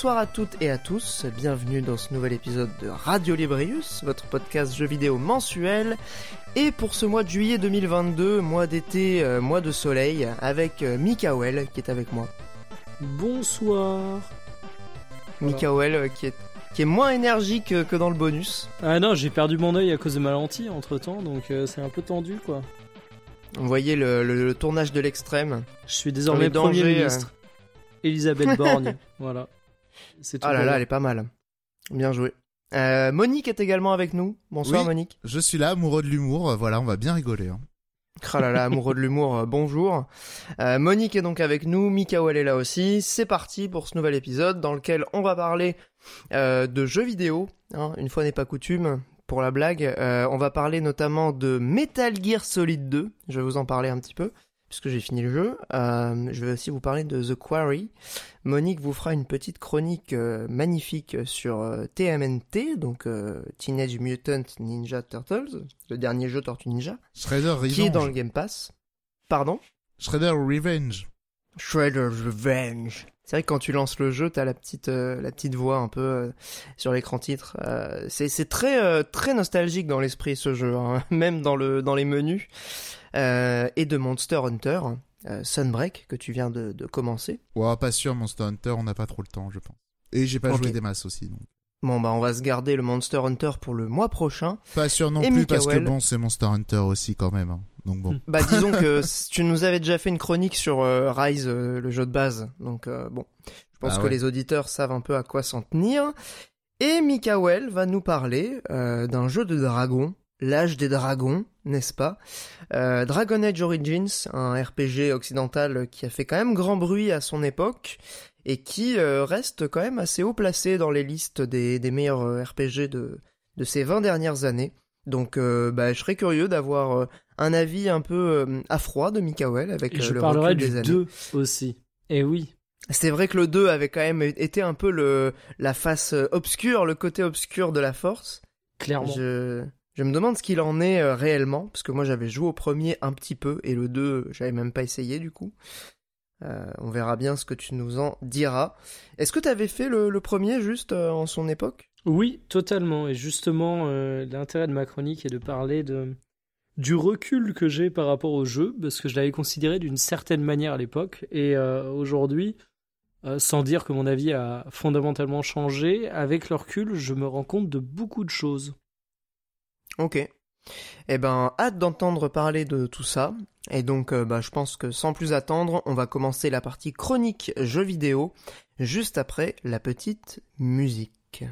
bonsoir à toutes et à tous, bienvenue dans ce nouvel épisode de Radio Librius, votre podcast jeux vidéo mensuel. Et pour ce mois de juillet 2022, mois d'été, euh, mois de soleil, avec euh, qui est avec moi. Bonsoir. Mikael euh, qui est qui est moins énergique que dans le bonus. Ah non, j'ai perdu mon œil à cause de ma lentille entre temps, donc c'est un peu tendu quoi. Vous voyez le, tournage de l'extrême. Je suis désormais Premier ministre. Elisabeth Borgne, voilà. Ah là là, elle est pas mal. Bien joué. Euh, Monique est également avec nous. Bonsoir Monique. Je suis là, amoureux de l'humour. Voilà, on va bien rigoler. Hein. Là, amoureux de l'humour, euh, bonjour. Euh, Monique est donc avec nous, Mikael est là aussi. C'est parti pour ce nouvel épisode dans lequel on va parler de jeux vidéo. Hein, une fois n'est pas coutume, pour la blague. on va parler notamment de Metal Gear Solid 2. Je vais vous en parler un petit peu puisque j'ai fini le jeu. Euh, je vais aussi vous parler de The Quarry. Monique vous fera une petite chronique euh, magnifique sur TMNT, euh, donc Teenage Mutant Ninja Turtles, le dernier jeu Tortue Ninja. Shredder Revenge. Qui est dans le Game Pass. Pardon? Shredder Revenge. Shredder's Revenge. C'est vrai que quand tu lances le jeu, t'as la petite la petite voix un peu sur l'écran titre. c'est très très nostalgique dans l'esprit ce jeu, hein. même dans le dans les menus. Euh, et de Monster Hunter, euh, Sunbreak, que tu viens de, commencer. Ouais, pas sûr, Monster Hunter, on n'a pas trop le temps, je pense. Et j'ai pas joué des masses aussi, donc. Bon bah on va se garder le Monster Hunter pour le mois prochain. Pas sûr non plus parce que bon c'est Monster Hunter aussi quand même. Hein. Donc bon. Bah disons que tu nous avais déjà fait une chronique sur euh, Rise, le jeu de base. Donc bon, je pense ah que les auditeurs savent un peu à quoi s'en tenir. Et Mikael va nous parler d'un jeu de dragon l'âge des dragons, n'est-ce pas? Euh, Dragon Age Origins, un RPG occidental qui a fait quand même grand bruit à son époque et qui euh, reste quand même assez haut placé dans les listes des, meilleurs euh, RPG de, de ces 20 dernières années. Donc bah, je serais curieux d'avoir un avis un peu à froid de Mikael avec je le parlerai du 2 aussi. Et eh oui. C'est vrai que le 2 avait quand même été un peu le, la face obscure, le côté obscur de la force. Clairement. Je, je me demande ce qu'il en est euh, réellement, parce que moi j'avais joué au premier un petit peu, et le 2, j'avais même pas essayé du coup. Euh, on verra bien ce que tu nous en diras. Est-ce que tu avais fait le, premier juste euh, en son époque? Oui, totalement. Et justement, l'intérêt de ma chronique est de parler de, du recul que j'ai par rapport au jeu, parce que je l'avais considéré d'une certaine manière à l'époque. Et aujourd'hui, sans dire que mon avis a fondamentalement changé, avec le recul, je me rends compte de beaucoup de choses. Ok. Eh ben, hâte d'entendre parler de tout ça. Et donc, euh, bah, je pense que sans plus attendre, on va commencer la partie chronique jeux vidéo, juste après la petite musique.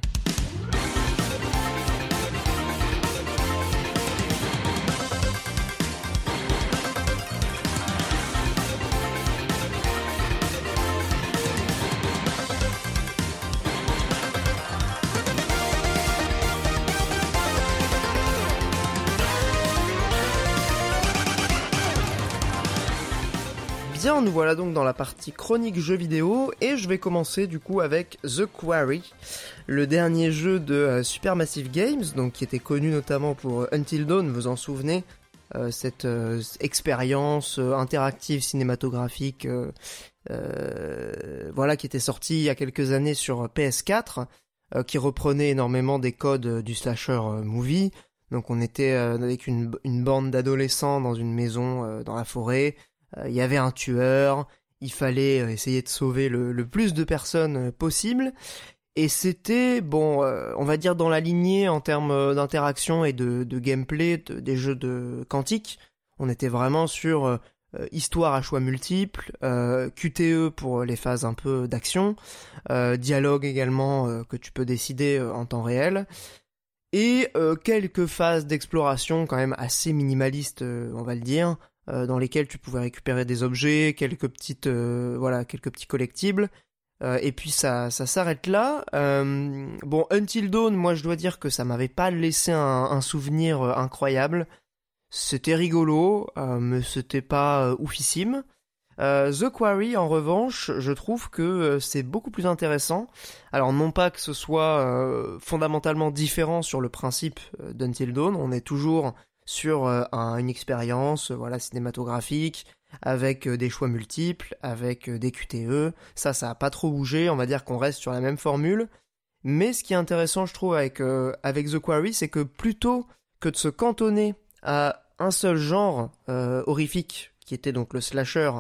Nous voilà donc dans la partie chronique jeux vidéo et je vais commencer du coup avec The Quarry, le dernier jeu de euh, Supermassive Games, donc qui était connu notamment pour euh, Until Dawn, vous en souvenez, euh, cette expérience interactive cinématographique, voilà, qui était sortie il y a quelques années sur PS4, qui reprenait énormément des codes du slasher movie. Donc on était avec une, une bande d'adolescents dans une maison dans la forêt il euh, y avait un tueur, il fallait euh, essayer de sauver le, plus de personnes euh, possible. Et c'était, bon, on va dire dans la lignée en termes d'interaction et de, gameplay des jeux de quantique. On était vraiment sur histoire à choix multiples, QTE pour les phases un peu d'action, dialogue également que tu peux décider en temps réel, et quelques phases d'exploration quand même assez minimalistes, on va le dire, dans lesquels tu pouvais récupérer des objets, quelques petites, euh, voilà, quelques petits collectibles. Euh, et puis ça, ça s'arrête là. bon, Until Dawn, moi je dois dire que ça m'avait pas laissé un, souvenir incroyable. C'était rigolo, mais c'était pas oufissime. The Quarry, en revanche, je trouve que c'est beaucoup plus intéressant. Alors non pas que ce soit fondamentalement différent sur le principe d'Until Dawn, on est toujours sur une expérience voilà cinématographique avec des choix multiples, avec des QTE. Ça, ça a pas trop bougé. On va dire qu'on reste sur la même formule. Mais ce qui est intéressant, je trouve, avec, avec The Quarry, c'est que plutôt que de se cantonner à un seul genre euh, horrifique, qui était donc le slasher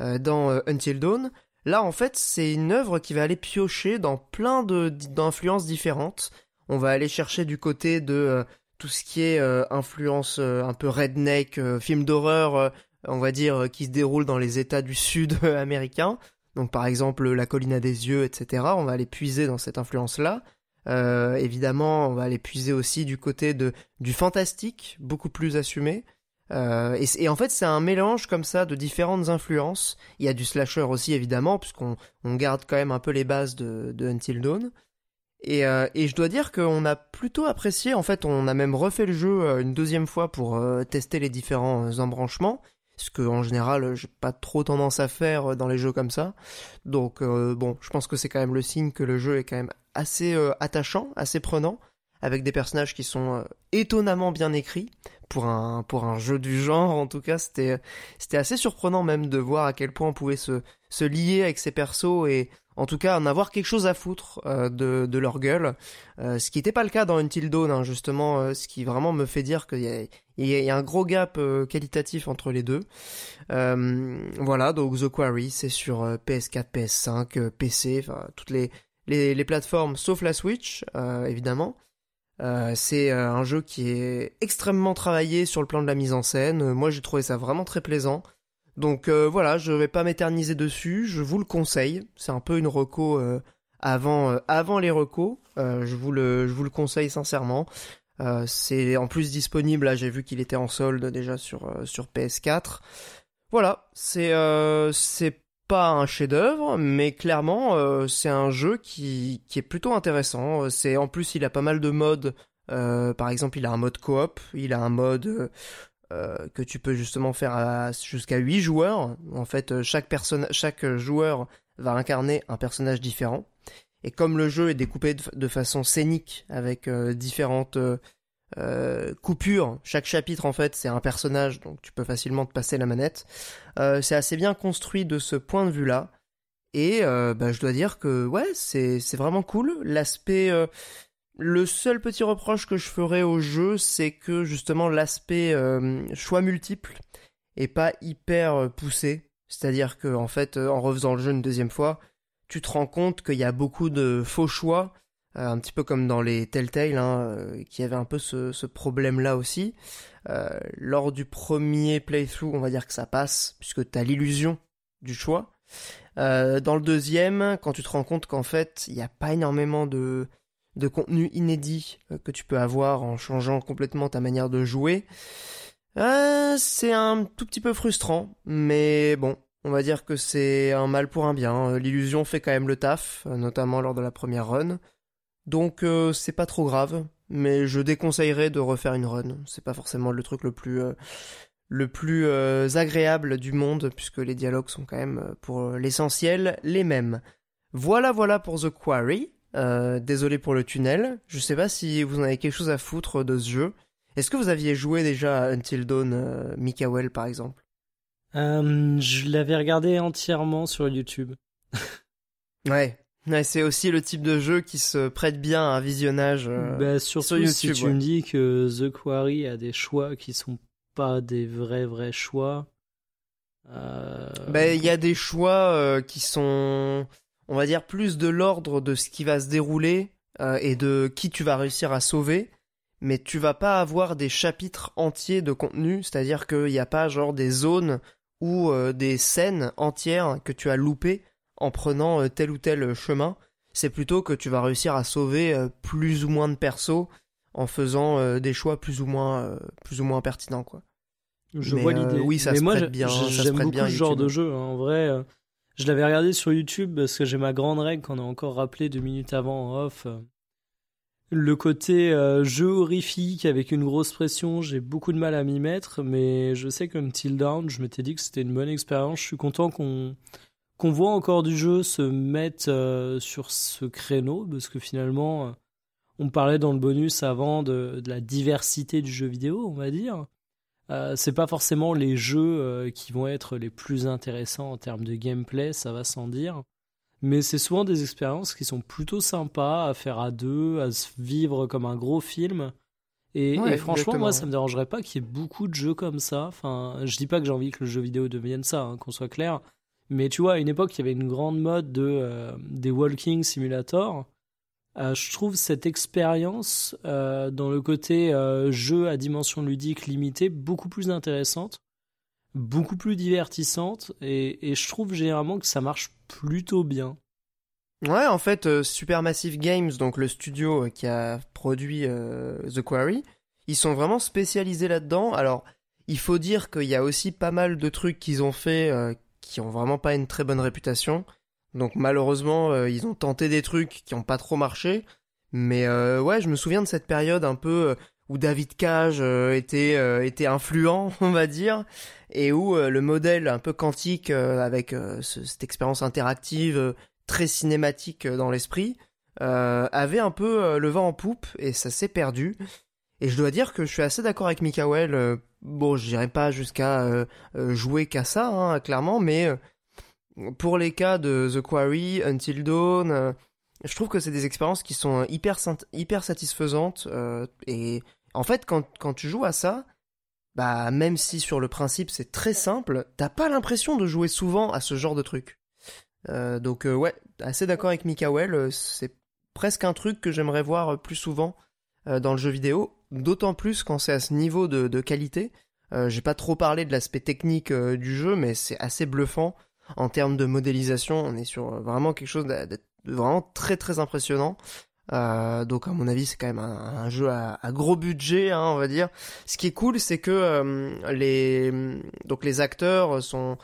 euh, dans euh, Until Dawn, là en fait c'est une œuvre qui va aller piocher dans plein d'influences différentes. On va aller chercher du côté de tout ce qui est influence un peu redneck, film d'horreur, on va dire, qui se déroule dans les États du Sud américain. Donc par exemple La colline des yeux, etc. On va aller puiser dans cette influence-là. Euh, évidemment, on va aller puiser aussi du côté de du fantastique, beaucoup plus assumé. Euh, et, en fait, c'est un mélange comme ça de différentes influences. Il y a du slasher aussi, évidemment, puisqu'on on garde quand même un peu les bases de, de Until Dawn. Et, euh, et, je dois dire qu'on a plutôt apprécié. En fait, on a même refait le jeu une deuxième fois pour tester les différents embranchements. Ce que en général, j'ai pas trop tendance à faire dans les jeux comme ça. Donc bon, je pense que c'est quand même le signe que le jeu est quand même assez euh, attachant, assez prenant, avec des personnages qui sont euh, étonnamment bien écrits pour un pour un jeu du genre. En tout cas, c'était c'était assez surprenant même de voir à quel point on pouvait se se lier avec ces persos et en tout cas en avoir quelque chose à foutre euh, de, de leur gueule, ce qui n'était pas le cas dans Until Dawn, hein, justement, ce qui vraiment me fait dire qu'il y y a un gros gap qualitatif entre les deux. voilà, donc The Quarry, c'est sur PS4, PS5, PC, toutes les les, plateformes sauf la Switch, euh, évidemment. Euh, c'est euh, un jeu qui est extrêmement travaillé sur le plan de la mise en scène. Moi, j'ai trouvé ça vraiment très plaisant. Donc voilà, je vais pas m'éterniser dessus. Je vous le conseille. C'est un peu une reco avant avant les recos. je vous le je vous le conseille sincèrement. c'est en plus disponible. Là, j'ai vu qu'il était en solde déjà sur sur PS4. Voilà, c'est c'est pas un chef-d'œuvre, mais clairement euh, c'est un jeu qui, qui est plutôt intéressant. C'est en plus il a pas mal de modes. Euh, par exemple, il a un mode coop, il a un mode euh, que tu peux justement faire jusqu'à 8 joueurs. En fait, chaque personne, chaque joueur va incarner un personnage différent. Et comme le jeu est découpé de façon scénique avec différentes euh, coupure. Chaque chapitre, en fait, c'est un personnage, donc tu peux facilement te passer la manette. Euh, c'est assez bien construit de ce point de vue-là. Et euh, bah, je dois dire que ouais, c'est c'est vraiment cool. L'aspect, le seul petit reproche que je ferais au jeu, c'est que justement l'aspect choix multiple est pas hyper poussé. C'est-à-dire que en fait, en refaisant le jeu une deuxième fois, tu te rends compte qu'il y a beaucoup de faux choix euh, un petit peu comme dans les Telltale, hein, euh, qui avait un peu ce, problème-là aussi. Euh, lors du premier playthrough, on va dire que ça passe, puisque tu as l'illusion du choix. dans le deuxième, quand tu te rends compte qu'en fait, il n'y a pas énormément de, de contenu inédit que tu peux avoir en changeant complètement ta manière de jouer, c'est un tout petit peu frustrant, mais bon, on va dire que c'est un mal pour un bien. L'illusion fait quand même le taf, notamment lors de la première run. Donc euh, c'est pas trop grave, mais je déconseillerais de refaire une run. C'est pas forcément le truc le plus euh, le plus euh, agréable du monde puisque les dialogues sont quand même pour l'essentiel les mêmes. Voilà voilà pour The Quarry. Désolé pour le tunnel. Je sais pas si vous en avez quelque chose à foutre de ce jeu. Est-ce que vous aviez joué déjà à Until Dawn, Mikael par exemple? Je l'avais regardé entièrement sur YouTube. ouais, c'est aussi le type de jeu qui se prête bien à un visionnage euh, bah, surtout sur YouTube. Si tu me dis que The Quarry a des choix qui sont pas des vrais vrais choix. Euh... Ben, il y a des choix euh, qui sont, on va dire, plus de l'ordre de ce qui va se dérouler euh, et de qui tu vas réussir à sauver. Mais tu vas pas avoir des chapitres entiers de contenu, c'est-à-dire qu'il n'y a pas genre des zones ou des scènes entières que tu as loupées en prenant euh, tel ou tel chemin. C'est plutôt que tu vas réussir à sauver euh, plus ou moins de persos en faisant euh, des choix plus ou moins plus ou moins pertinents quoi. Je vois l'idée. oui, ça Mais se moi, prête bien. J'aime beaucoup ce genre de jeu. Hein. En vrai, je l'avais regardé sur YouTube parce que j'ai ma grande règle qu'on a encore rappelé deux minutes avant en off. Le côté euh, jeu horrifique avec une grosse pression, j'ai beaucoup de mal à m'y mettre, mais je sais qu'Until Dawn, je m'étais dit que c'était une bonne expérience. Je suis content qu'on qu'on voit encore du jeu se mettre euh, sur ce créneau, parce que finalement, euh, on parlait dans le bonus avant de, la diversité du jeu vidéo, on va dire. Euh, c'est pas forcément les jeux qui vont être les plus intéressants en termes de gameplay, ça va sans dire mais c'est souvent des expériences qui sont plutôt sympas à faire à deux, à se vivre comme un gros film. Et, franchement, moi, ça me dérangerait pas qu'il y ait beaucoup de jeux comme ça. Enfin, je dis pas que j'ai envie que le jeu vidéo devienne ça, hein, qu'on soit clair. Mais tu vois, à une époque, il y avait une grande mode de euh, des walking simulator. Euh, je trouve cette expérience euh, dans le côté jeu à dimension ludique limitée beaucoup plus intéressante beaucoup plus divertissante et, je trouve généralement que ça marche plutôt bien. Ouais, en fait, euh, Supermassive Games, donc le studio euh, qui a produit euh, The Quarry, ils sont vraiment spécialisés là-dedans. Alors, il faut dire qu'il y a aussi pas mal de trucs qu'ils ont fait qui ont vraiment pas une très bonne réputation. Donc malheureusement, ils ont tenté des trucs qui ont pas trop marché. Mais ouais, je me souviens de cette période un peu où David Cage était était influent, on va dire, et où le modèle un peu quantique avec cette expérience interactive très cinématique euh, dans l'esprit, euh, avait un peu euh, le vent en poupe et ça s'est perdu. Et je dois dire que je suis assez d'accord avec Mikael. bon, je dirais pas jusqu'à jouer qu'à ça, hein, clairement, mais pour les cas de The Quarry, Until Dawn, je trouve que c'est des expériences qui sont hyper, hyper satisfaisantes. et en fait, quand, quand tu joues à ça, bah même si sur le principe c'est très simple, t'as pas l'impression de jouer souvent à ce genre de truc. Euh, donc euh, ouais, assez d'accord avec Mikael, euh, c'est presque un truc que j'aimerais voir plus souvent dans le jeu vidéo, d'autant plus quand c'est à ce niveau de, de qualité. J'ai pas trop parlé de l'aspect technique du jeu, mais c'est assez bluffant en termes de modélisation. On est sur vraiment quelque chose de, vraiment très très impressionnant. Euh, donc à mon avis c'est quand même un, jeu à, gros budget, hein, on va dire. Ce qui est cool, c'est que les donc les acteurs sont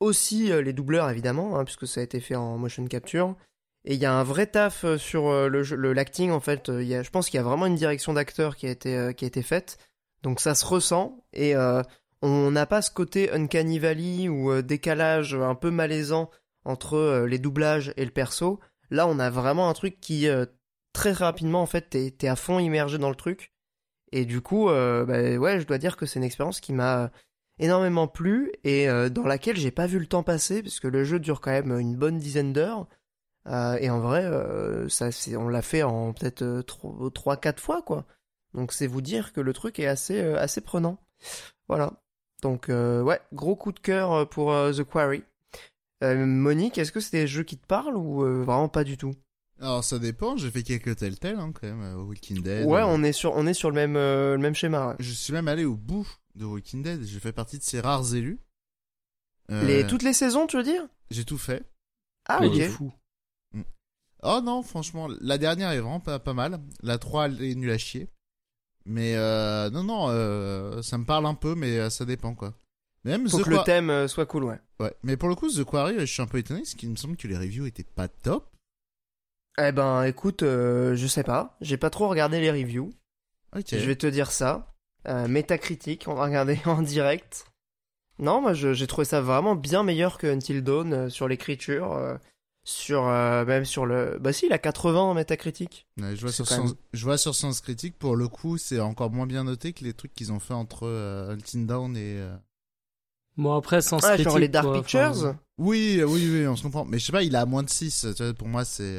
aussi euh, les doubleurs évidemment, hein, puisque ça a été fait en motion capture. Et il y a un vrai taf euh, sur euh, le l'acting en fait. Y a, je pense qu'il y a vraiment une direction d'acteur qui a été qui a été faite. Donc ça se ressent et on n'a pas ce côté uncanny valley ou décalage un peu malaisant entre les doublages et le perso. Là, on a vraiment un truc qui très rapidement en fait t'es à fond immergé dans le truc. Et du coup, bah, ouais, je dois dire que c'est une expérience qui m'a énormément plu et euh, dans laquelle j'ai pas vu le temps passer parce que le jeu dure quand même une bonne dizaine d'heures. Euh, et en vrai, euh, ça, on l'a fait en peut-être 3-4 fois, quoi. Donc c'est vous dire que le truc est assez, assez prenant. Voilà. Donc ouais, gros coup de cœur pour The Quarry. Monique, est-ce que c'est des jeux qui te parlent ou vraiment pas du tout? Alors ça dépend, j'ai fait quelques Telltale hein, quand même, Walking Dead. Ouais, on est sur on est sur le même le même schéma. Je suis même allé au bout de Walking Dead. J'ai fait partie de ces rares élus. Euh, les, toutes les saisons, tu veux dire? J'ai tout fait. Ah, ok. Fou. Mm. Oh non, franchement, la dernière est vraiment pas, pas mal. La 3, elle est nulle à chier. Mais euh, non, non, euh, ça me parle un peu, mais ça dépend quoi. Même Faut que le thème soit cool, ouais. Ouais, mais pour le coup, The Quarry, je suis un peu étonné, parce qu'il me semble que les reviews étaient pas top. Eh ben, écoute, je sais pas. J'ai pas trop regardé les reviews. Je vais te dire ça. Euh, Métacritique, on va regarder en direct. Non, moi j'ai trouvé ça vraiment bien meilleur que Until Dawn euh, sur l'écriture, euh, sur même sur le. Bah si, il a 80 en Métacritique. je, vois sur sens... je vois sur Sens Critique, pour le coup, c'est encore moins bien noté que les trucs qu'ils ont fait entre Until Dawn et. Bon après Sens ah, Critique. Genre les Dark Pictures. Oui, oui, oui, on se comprend. Mais je sais pas, il a moins de 6. pour moi, c'est.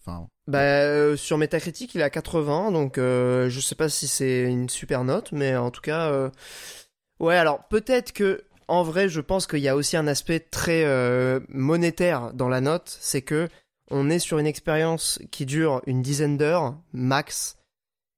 Enfin, bah, euh, sur Metacritic, il à 80, donc euh, je sais pas si c'est une super note, mais en tout cas, euh, ouais. Alors peut-être que, en vrai, je pense qu'il y a aussi un aspect très monétaire dans la note, c'est que on est sur une expérience qui dure une dizaine d'heures max,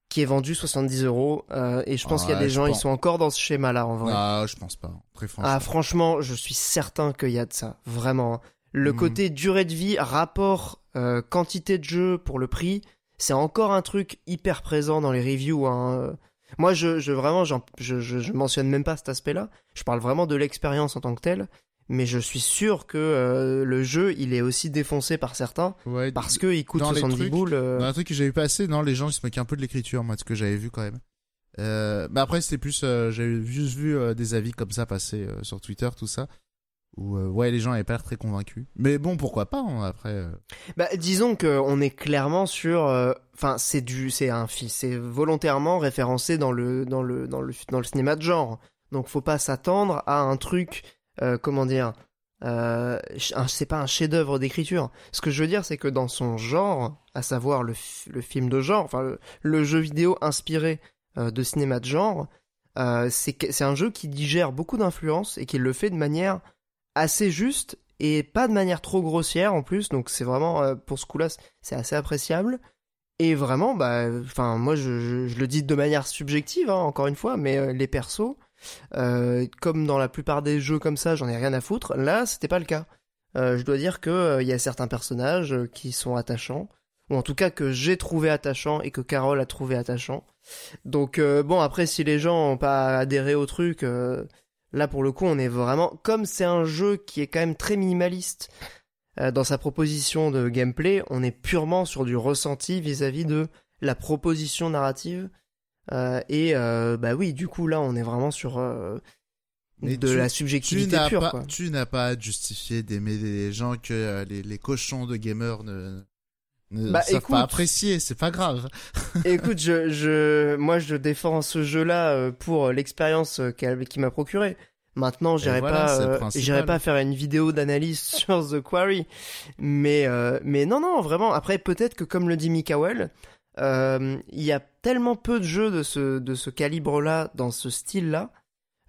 qui est vendue 70 euros, et je pense qu'il y a des gens, ils sont encore dans ce schéma-là en vrai. Ah, je pense pas. Très franchement. Ah, franchement, je suis certain qu'il y a de ça, vraiment. Le hmm. côté durée de vie, rapport euh, quantité de jeu pour le prix, c'est encore un truc hyper présent dans les reviews. Hein. Moi, je, je vraiment, je, je, mentionne même pas cet aspect-là. Je parle vraiment de l'expérience en tant que telle. mais je suis sûr que euh, le jeu, il est aussi défoncé par certains Ouais, parce que il coûte dans les 70 trucs, boules. euh, Dans un truc que j'avais passé, non, les gens ils se moquaient un peu de l'écriture, moi, de ce que j'avais vu quand même. Euh, mais après, c'était plus, euh, j'avais juste vu euh, des avis comme ça passer euh, sur Twitter, tout ça, où euh, ouais, les gens avaient pas l'air très convaincus. Mais bon, pourquoi pas hein, après. euh. Bah, disons que on est clairement sur, euh, enfin, c'est du, c'est un film, c'est volontairement référencé dans le, dans le, dans le, dans le cinéma de genre. Donc, faut pas s'attendre à un truc, comment dire, c'est pas un chef-d'œuvre d'écriture. Ce que je veux dire, c'est que dans son genre, à savoir le, le film de genre, enfin, le, le jeu vidéo inspiré de cinéma de genre, c'est c'est un jeu qui digère beaucoup d'influences et qui le fait de manière assez juste et pas de manière trop grossière en plus. Donc c'est vraiment euh, pour ce coup-là, c'est assez appréciable. Et vraiment, bah, enfin moi je, le dis de manière subjective, hein, encore une fois, mais euh, les persos, euh, comme dans la plupart des jeux comme ça, j'en ai rien à foutre. Là, c'était pas le cas. Je dois dire que il y a certains personnages qui sont attachants, ou en tout cas que j'ai trouvé attachant et que Carole a trouvé attachant. Donc bon, après si les gens ont pas adhéré au truc, là pour le coup on est vraiment comme c'est un jeu qui est quand même très minimaliste euh, dans sa proposition de gameplay, on est purement sur du ressenti vis-à-vis de la proposition narrative. Euh, et euh, bah oui, du coup là on est vraiment sur de tu- la Tu subjectivité n'as pure. pas, quoi. tu n'as pas à justifier d'aimer des gens que les, les cochons de gamers ne, ne Bah, savent écoute. pas apprécier. C'est pas grave. Écoute, je, je, moi, je défends ce jeu-là euh, pour l'expérience euh, qu'elle- qu'il m'a procuré. Maintenant, j'irai voilà, pas, euh, j'irai pas faire une vidéo d'analyse sur The Quarry, mais, euh, mais non, non, vraiment. Après, peut-être que comme le dit Mikael, euh, il y a tellement peu de jeux de ce, de ce calibre-là, dans ce style-là.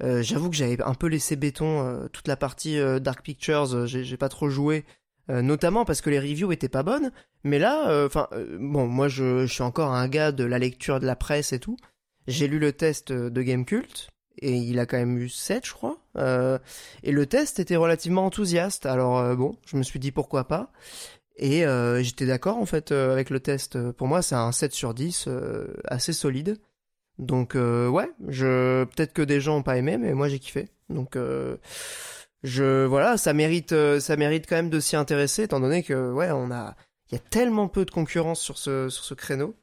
Euh, J'avoue que j'avais un peu laissé béton euh, toute la partie euh, Dark Pictures. euh, j'ai pas trop joué, euh, notamment parce que les reviews étaient pas bonnes. Mais là, enfin, bon, moi je, je suis encore un gars de la lecture de la presse et tout. J'ai lu le test de Gamecult et il a quand même eu 7, je crois. Euh, et le test était relativement enthousiaste. Alors euh, bon, je me suis dit pourquoi pas. Et euh, j'étais d'accord en fait euh, avec le test. Pour moi, c'est un 7 sur 10 euh, assez solide. Donc euh, ouais, je peut-être que des gens ont pas aimé, mais moi j'ai kiffé. Donc euh, je voilà, ça mérite euh, ça mérite quand même de s'y intéresser étant donné que ouais, on a il y a tellement peu de concurrence sur ce sur ce créneau.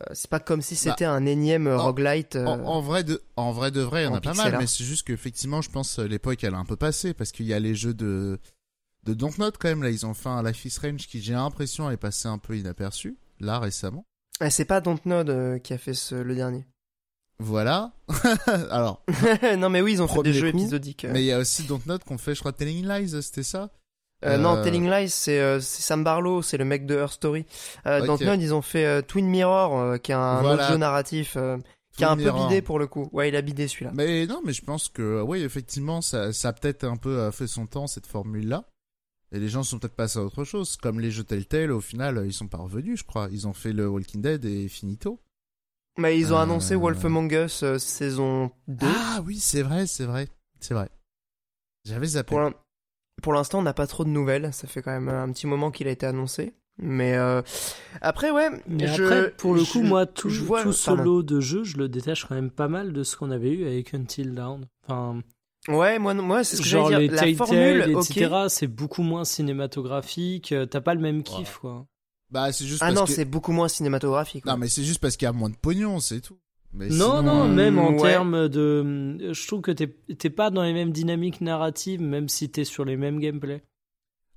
Euh, c'est pas comme si c'était un énième en- roguelite. euh, En, en vrai de, en vrai de vrai, il y en a pas mal, art. mais c'est juste qu'effectivement, je pense euh, l'époque elle a un peu passé parce qu'il y a les jeux de de Dontnod quand même là, ils ont fait un Life is Strange qui j'ai l'impression est passé un peu inaperçu là récemment. ah, c'est pas Dontnod euh, qui a fait ce, le dernier. Voilà. Alors, non mais oui, ils ont fait des jeux coup, épisodiques. mais il y a aussi Dontnod qu'on fait, je crois, Telling Lies, c'était ça? Euh, Non, Euh, Telling Lies, c'est euh, Sam Barlow, c'est le mec de Her Story. Euh. Dontnod, ils ont fait euh, Twin Mirror, euh, qui est un Voilà. autre jeu narratif, euh, qui a un peu bidé pour le coup. Ouais, il a bidé celui-là. Mais non, mais je pense que oui, effectivement, ça, ça a peut-être un peu euh, fait son temps cette formule-là. Et les gens sont peut-être passés à autre chose. Comme les jeux Telltale, au final, ils sont pas revenus, je crois. Ils ont fait le Walking Dead et finito. Mais ils ont Euh, annoncé Wolf Among Us euh, saison 2. Ah oui, c'est vrai, c'est vrai, c'est vrai. J'avais zappé. Pour l'in- pour l'instant, on n'a pas trop de nouvelles. Ça fait quand même un petit moment qu'il a été annoncé. Mais euh, après, ouais. Mais je- après, pour le coup, je- moi, tout, je vois- tout pardon. solo de jeu, je le détache quand même pas mal de ce qu'on avait eu avec Until Dawn. Enfin, Ouais, moi, moi c'est ce que genre j'allais les dire. La formule, etc., c'est beaucoup moins cinématographique. euh, T'as pas le même kiff, quoi. Bah, c'est juste Ah parce non, que... c'est beaucoup moins cinématographique. Non, ouais. mais c'est juste parce qu'il y a moins de pognon, c'est tout. Mais Non, sinon, non, euh, même en ouais. termes de. Je trouve que t'es t'es pas dans les mêmes dynamiques narratives, même si t'es sur les mêmes gameplays.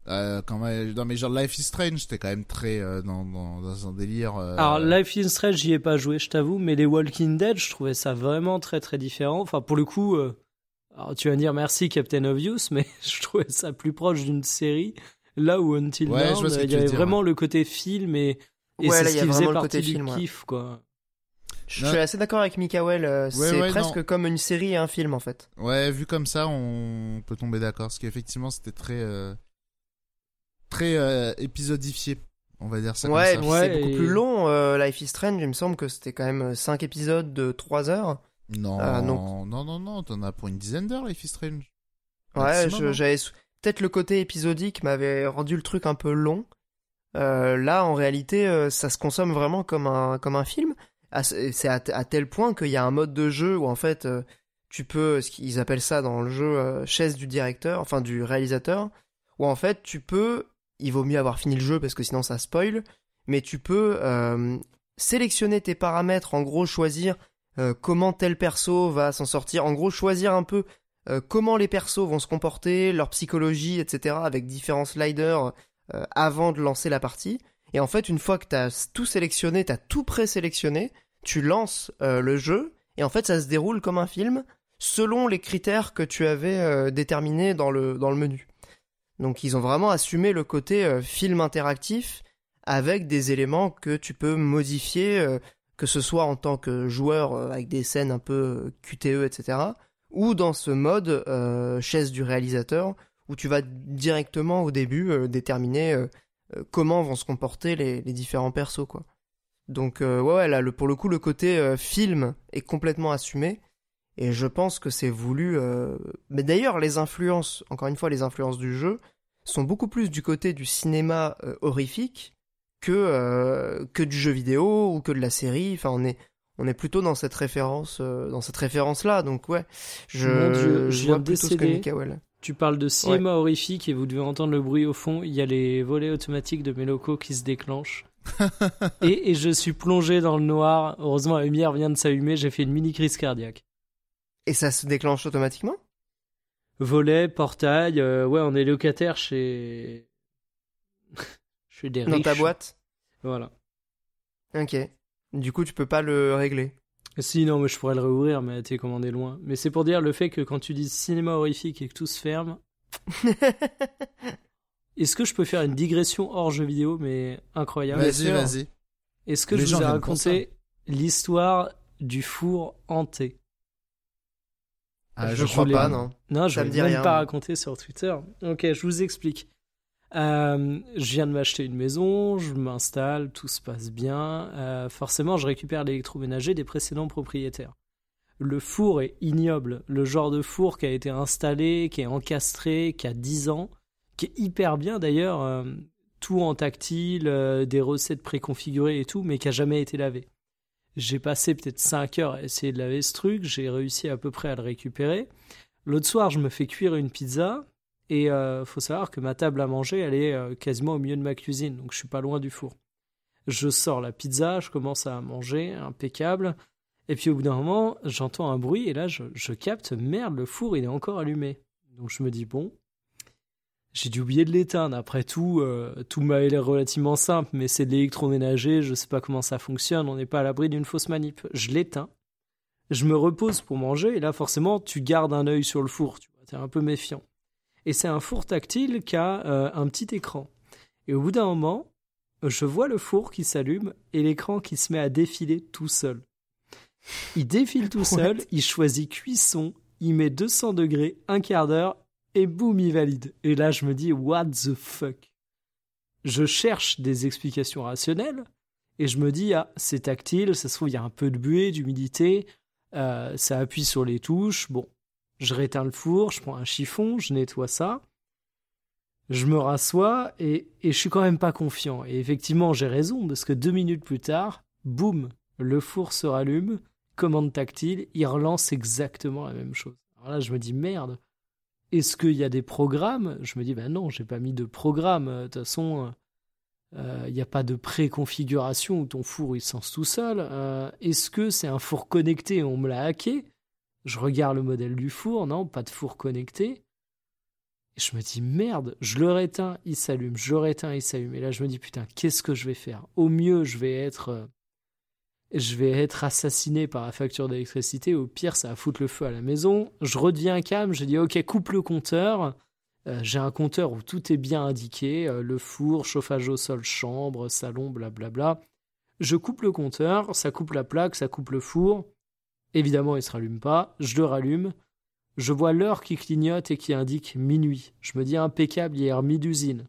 euh, quand même, non, mais genre Life is Strange, t'es quand même très euh, dans, dans, dans un délire. euh, Alors, Life is Strange, j'y ai pas joué, je t'avoue, mais les Walking Dead, je trouvais ça vraiment très très différent. Enfin, pour le coup, euh, alors tu vas me dire merci Captain Obvious, mais je trouvais ça plus proche d'une série. Là où Until Ouais, Dawn, il y avait dire, vraiment le côté film et, et Ouais, c'est ce il y a qui faisait vraiment le partie côté du film, ouais. kiff, quoi. Je Non. suis assez d'accord avec Mikael. euh, Ouais, c'est ouais, presque non. comme une série et un film en fait. Ouais, vu comme ça, on peut tomber d'accord. Parce qu'effectivement, c'était très, euh, très euh, épisodifié. On va dire ça Ouais, comme ça. Ouais, c'est beaucoup et- plus long. euh, Life is Strange, il me semble que c'était quand même 5 épisodes de 3 heures. Non, Ah, non, non, non, non, t'en as pour une dizaine d'heures, Life is Strange. Ouais, hein. j'avais sou- peut-être le côté épisodique m'avait rendu le truc un peu long. Euh, là, en réalité, euh, ça se consomme vraiment comme un film. C'est à, tel point qu'il y a un mode de jeu où en fait, euh, tu peux, ce qu'ils appellent ça dans le jeu, chaise du directeur, enfin du réalisateur, où en fait tu peux, il vaut mieux avoir fini le jeu parce que sinon ça spoil, mais tu peux sélectionner tes paramètres, en gros choisir comment tel perso va s'en sortir, en gros choisir un peu comment les persos vont se comporter, leur psychologie, etc. avec différents sliders avant de lancer la partie. Et en fait, une fois que tu as tout sélectionné, tu as tout présélectionné, tu lances le jeu, et en fait ça se déroule comme un film selon les critères que tu avais euh, déterminés dans le, dans le menu. Donc ils ont vraiment assumé le côté euh, film interactif avec des éléments que tu peux modifier, euh, que ce soit en tant que joueur avec des scènes un peu QTE, etc. Ou dans ce mode chaise du réalisateur où tu vas directement au début déterminer comment vont se comporter les, différents persos quoi. Donc ouais, là pour le coup le côté film est complètement assumé et je pense que c'est voulu. Euh, mais d'ailleurs, les influences, encore une fois, les influences du jeu sont beaucoup plus du côté du cinéma euh, horrifique que euh, que du jeu vidéo ou que de la série. Enfin, on est on est plutôt dans cette référence dans cette référence là. Donc ouais, je, je vois plutôt ce que Mikael. Tu parles de cinéma horrifique et vous devez entendre le bruit au fond. Il y a les volets automatiques de Meloco qui se déclenchent. et, et, je suis plongé dans le noir. Heureusement, la lumière vient de s'allumer. J'ai fait une mini crise cardiaque. Et ça se déclenche automatiquement? Volet, portail, euh, ouais, on est locataire chez. chez des riches. Dans ta boîte? Voilà. Ok. Du coup, tu peux pas le régler Si, non, mais je pourrais le réouvrir, mais t'es commandé loin. Mais c'est pour dire le fait que quand tu dis cinéma horrifique et que tout se ferme. Est-ce que je peux faire une digression hors jeu vidéo, mais incroyable? Vas-y, vas-y. Est-ce que je vous ai raconté l'histoire du four hanté? Ah, je, crois pas, non. Non, je ne vais même pas raconter sur Twitter. Ok, je vous explique. Euh, je viens de m'acheter une maison, je m'installe, tout se passe bien. Euh, forcément, je récupère l'électroménager des précédents propriétaires. Le four est ignoble. Le genre de four qui a été installé, qui est encastré, qui a 10 ans, qui est hyper bien d'ailleurs, euh, tout en tactile, des recettes préconfigurées et tout, mais qui a jamais été lavé. J'ai passé peut-être 5 heures à essayer de laver ce truc, j'ai réussi à peu près à le récupérer. L'autre soir, je me fais cuire une pizza et euh, faut savoir que ma table à manger, elle est euh, quasiment au milieu de ma cuisine, donc je suis pas loin du four. Je sors la pizza, je commence à manger, impeccable. Et puis au bout d'un moment, j'entends un bruit et là, je, capte, merde, le four, il est encore allumé. Donc je me dis, bon, j'ai dû oublier de l'éteindre. Après tout, euh, tout m'a l'air relativement simple, mais c'est de l'électroménager, je sais pas comment ça fonctionne, on n'est pas à l'abri d'une fausse manip. Je l'éteins, je me repose pour manger, et là forcément tu gardes un œil sur le four, tu vois, es un peu méfiant. Et c'est un four tactile qui a euh, un petit écran. Et au bout d'un moment, je vois le four qui s'allume et l'écran qui se met à défiler tout seul. Il défile tout seul, il choisit cuisson, il met 200 degrés, un quart d'heure, et boum, il valide. Et là, je me dis, what the fuck? Je cherche des explications rationnelles, et je me dis, ah, c'est tactile, ça se trouve, il y a un peu de buée, d'humidité, euh, ça appuie sur les touches, bon. Je réteins le four, je prends un chiffon, je nettoie ça, je me rassois, et, et je suis quand même pas confiant. Et effectivement, j'ai raison, parce que deux minutes plus tard, boum, le four se rallume, commande tactile, il relance exactement la même chose. Alors là, je me dis, merde, est-ce qu'il y a des programmes? Je me dis, ben non, j'ai pas mis de programme. De toute façon, euh, il n'y a pas de préconfiguration où ton four il sens tout seul. Euh, est-ce que c'est un four connecté? On me l'a hacké. Je regarde le modèle du four, non, pas de four connecté. Et je me dis, merde, je le réteins, il s'allume, je le réteins, il s'allume. Et là, je me dis, putain, qu'est-ce que je vais faire? Au mieux, je vais être euh, je vais être assassiné par la facture d'électricité. Au pire, ça va foutre le feu à la maison. Je redeviens calme. Je dis ok, coupe le compteur. Euh, j'ai un compteur où tout est bien indiqué euh, le four, chauffage au sol, chambre, salon, blablabla. Je coupe le compteur, ça coupe la plaque, ça coupe le four. Évidemment, il ne se rallume pas. Je le rallume. Je vois l'heure qui clignote et qui indique minuit. Je me dis impeccable, hier midi d'usine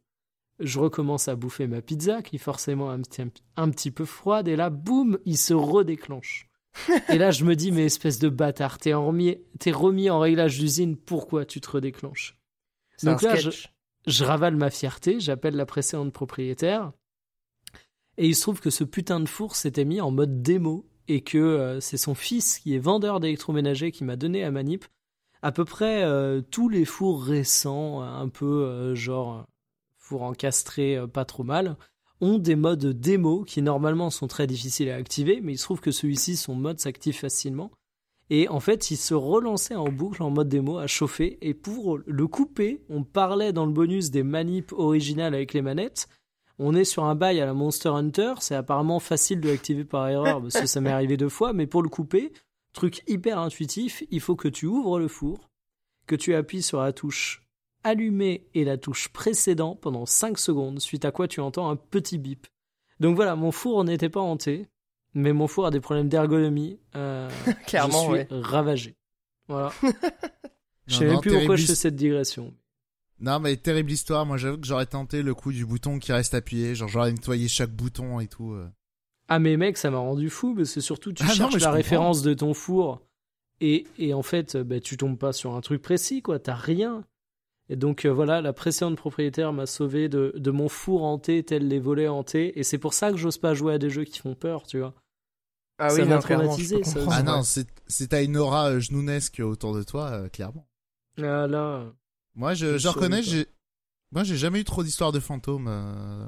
je recommence à bouffer ma pizza, qui forcément est un petit, peu froide, et là, boum, il se redéclenche. et là, je me dis, mais espèce de bâtard, t'es remis, remis en réglage d'usine, pourquoi tu te redéclenches? Donc là, je, ravale ma fierté, j'appelle la précédente propriétaire, et il se trouve que ce putain de four s'était mis en mode démo, et que euh, c'est son fils qui est vendeur d'électroménager qui m'a donné à Manip à peu près euh, tous les fours récents, un peu euh, genre four encastré pas trop mal, ont des modes démo qui normalement sont très difficiles à activer, mais il se trouve que celui-ci, son mode s'active facilement. Et en fait, il se relançait en boucle en mode démo à chauffer. Et pour le couper, on parlait dans le bonus des manips originales avec les manettes. On est sur un bail à la Monster Hunter. C'est apparemment facile de l'activer par erreur parce que ça m'est arrivé deux fois. Mais pour le couper, truc hyper intuitif, il faut que tu ouvres le four, que tu appuies sur la touche allumer et la touche précédent pendant 5 secondes, suite à quoi tu entends un petit bip. Donc voilà, mon four n'était pas hanté. Mais mon four a des problèmes d'ergonomie. Euh, Clairement, je suis ravagé. Voilà. je sais même plus pourquoi je fais cette digression. Non, mais terrible histoire. Moi, j'avoue que j'aurais tenté le coup du bouton qui reste appuyé. Genre, j'aurais nettoyé chaque bouton et tout. Euh. Ah, mais mec, ça m'a rendu fou parce que surtout, tu ah cherches la référence de ton four et, et en fait, bah, tu tombes pas sur un truc précis, quoi. T'as rien. Et donc euh, voilà, la précédente propriétaire m'a sauvé de, de, mon four hanté tel les volets hantés. Et c'est pour ça que j'ose pas jouer à des jeux qui font peur, tu vois. Ah oui, ça m'a traumatisé. Ça ah non, c'est t'as une aura euh, genounesque autour de toi, euh, clairement. Ah là. Moi, je, je, reconnais, j'ai, moi, j'ai jamais eu trop d'histoires de fantômes euh,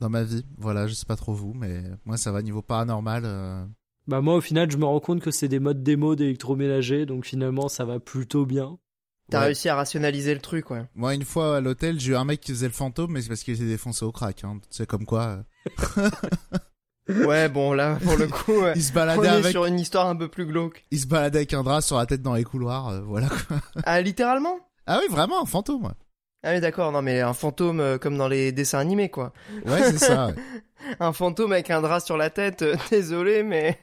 dans ma vie. Voilà, je sais pas trop vous, mais moi, ça va niveau paranormal. Bah moi, au final, je me rends compte que c'est des modes démo d'électroménager, donc finalement, ça va plutôt bien. T'as réussi à rationaliser le truc, ouais. Moi, une fois à l'hôtel, j'ai eu un mec qui faisait le fantôme, mais c'est parce qu'il était défoncé au crack. Hein. C'est comme quoi. Ouais, bon, là, pour le coup, il se baladait avec... sur une histoire un peu plus glauque. Il se baladait avec un drap sur la tête dans les couloirs, euh, voilà quoi. Ah, littéralement? Ah oui, vraiment, un fantôme. Ah oui, d'accord, non, mais un fantôme euh, comme dans les dessins animés, quoi. Ouais, c'est ça. un fantôme avec un drap sur la tête, euh, désolé, mais...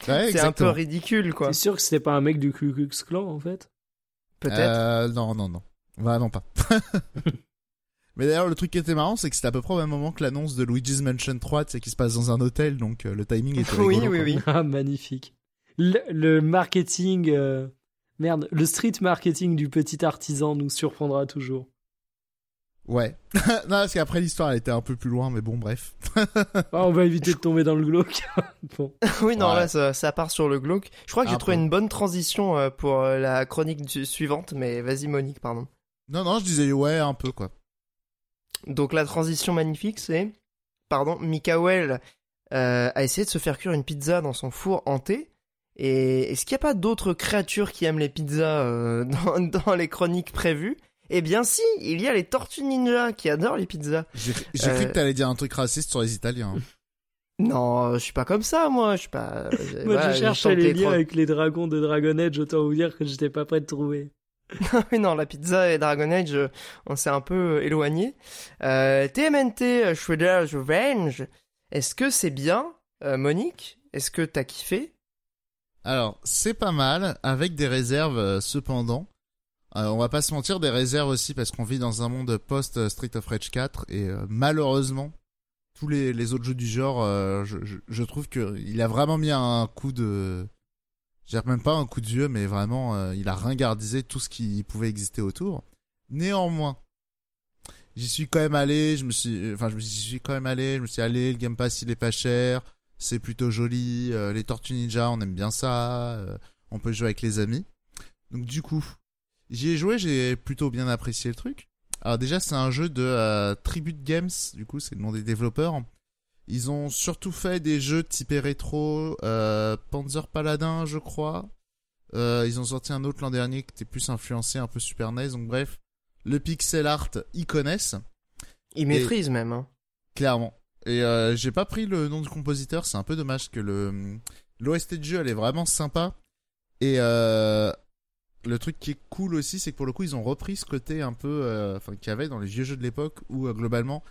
c'est un peu ridicule, quoi. C'est sûr que c'était pas un mec du Ku Klux Klan, en fait? Peut-être. non, non, non. Vraiment pas. Mais d'ailleurs, le truc qui était marrant, c'est que c'était à peu près au même moment que l'annonce de Luigi's Mansion 3, c'est qui se passe dans un hôtel, donc euh, le timing était Oui, oui, oui. Ah, magnifique. Le, marketing, euh, merde, le street marketing du petit artisan nous surprendra toujours. Ouais. non, parce qu'après l'histoire, elle était un peu plus loin, mais bon, bref. Ah, on va éviter de tomber dans le glauque. bon. Oui, non, là, ça, part sur le glauque. Je crois que j'ai trouvé une bonne transition euh, pour la chronique suivante, mais vas-y, Monique, pardon. Non, non, je disais ouais, un peu, quoi. Donc la transition magnifique, c'est, pardon, Mikael euh, a essayé de se faire cuire une pizza dans son four hanté. Et est-ce qu'il n'y a pas d'autres créatures qui aiment les pizzas euh, dans, les chroniques prévues? Eh bien si, il y a les Tortues Ninja qui adorent les pizzas. J'ai cru que euh, t'allais dire un truc raciste sur les Italiens. Non, je suis pas comme ça, moi. Je suis pas. moi, je cherchais les liens avec les dragons de Dragon Age. Autant vous dire que j'étais pas prêt de trouver. non, la pizza et Dragon Age, euh, on s'est un peu éloigné. Euh, TMNT Shredder's Revenge, est-ce que c'est bien, euh, Monique? Est-ce que t'as kiffé? Alors, c'est pas mal, avec des réserves cependant. on va pas se mentir, des réserves aussi parce qu'on vit dans un monde post Street of Rage 4 et malheureusement, tous les, autres jeux du genre, je, je, je, trouve qu'il a vraiment mis un coup de j'ai même pas un coup de mais vraiment, euh, il a ringardisé tout ce qui pouvait exister autour. Néanmoins, j'y suis quand même allé, je me suis, enfin, je suis quand même allé, je me suis allé, le Game Pass il est pas cher, c'est plutôt joli, euh, les Tortues Ninja, on aime bien ça, euh, on peut jouer avec les amis. Donc du coup, j'y ai joué, j'ai plutôt bien apprécié le truc. Alors déjà, c'est un jeu de Tribute Games, du coup, c'est le nom des développeurs. Ils ont surtout fait des jeux typés rétro, euh, Panzer Paladin, je crois. Euh, ils ont sorti un autre l'an dernier qui était plus influencé, un peu Super NES. Donc bref, le pixel art, ils connaissent. Ils maîtrisent même. Hein. Clairement. Et euh, j'ai pas pris le nom du compositeur, c'est un peu dommage que le l'OST de jeu elle est vraiment sympa. Et euh, le truc qui est cool aussi, c'est que pour le coup ils ont repris ce côté un peu, euh, enfin qu'il y avait dans les vieux jeux de l'époque où globalement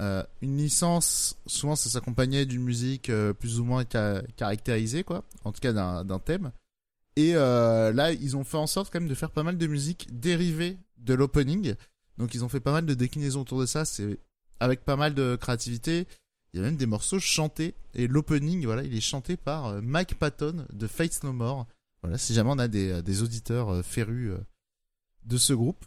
euh, une licence, souvent ça s'accompagnait d'une musique euh, plus ou moins caractérisée, quoi, en tout cas d'un thème. Et euh, là, ils ont fait en sorte quand même de faire pas mal de musique dérivée de l'opening. Donc ils ont fait pas mal de déclinaisons autour de ça, c'est avec pas mal de créativité. Il y a même des morceaux chantés. Et l'opening, voilà, il est chanté par Mike Patton de Fates No More. Voilà, si jamais on a des, des auditeurs férus de ce groupe.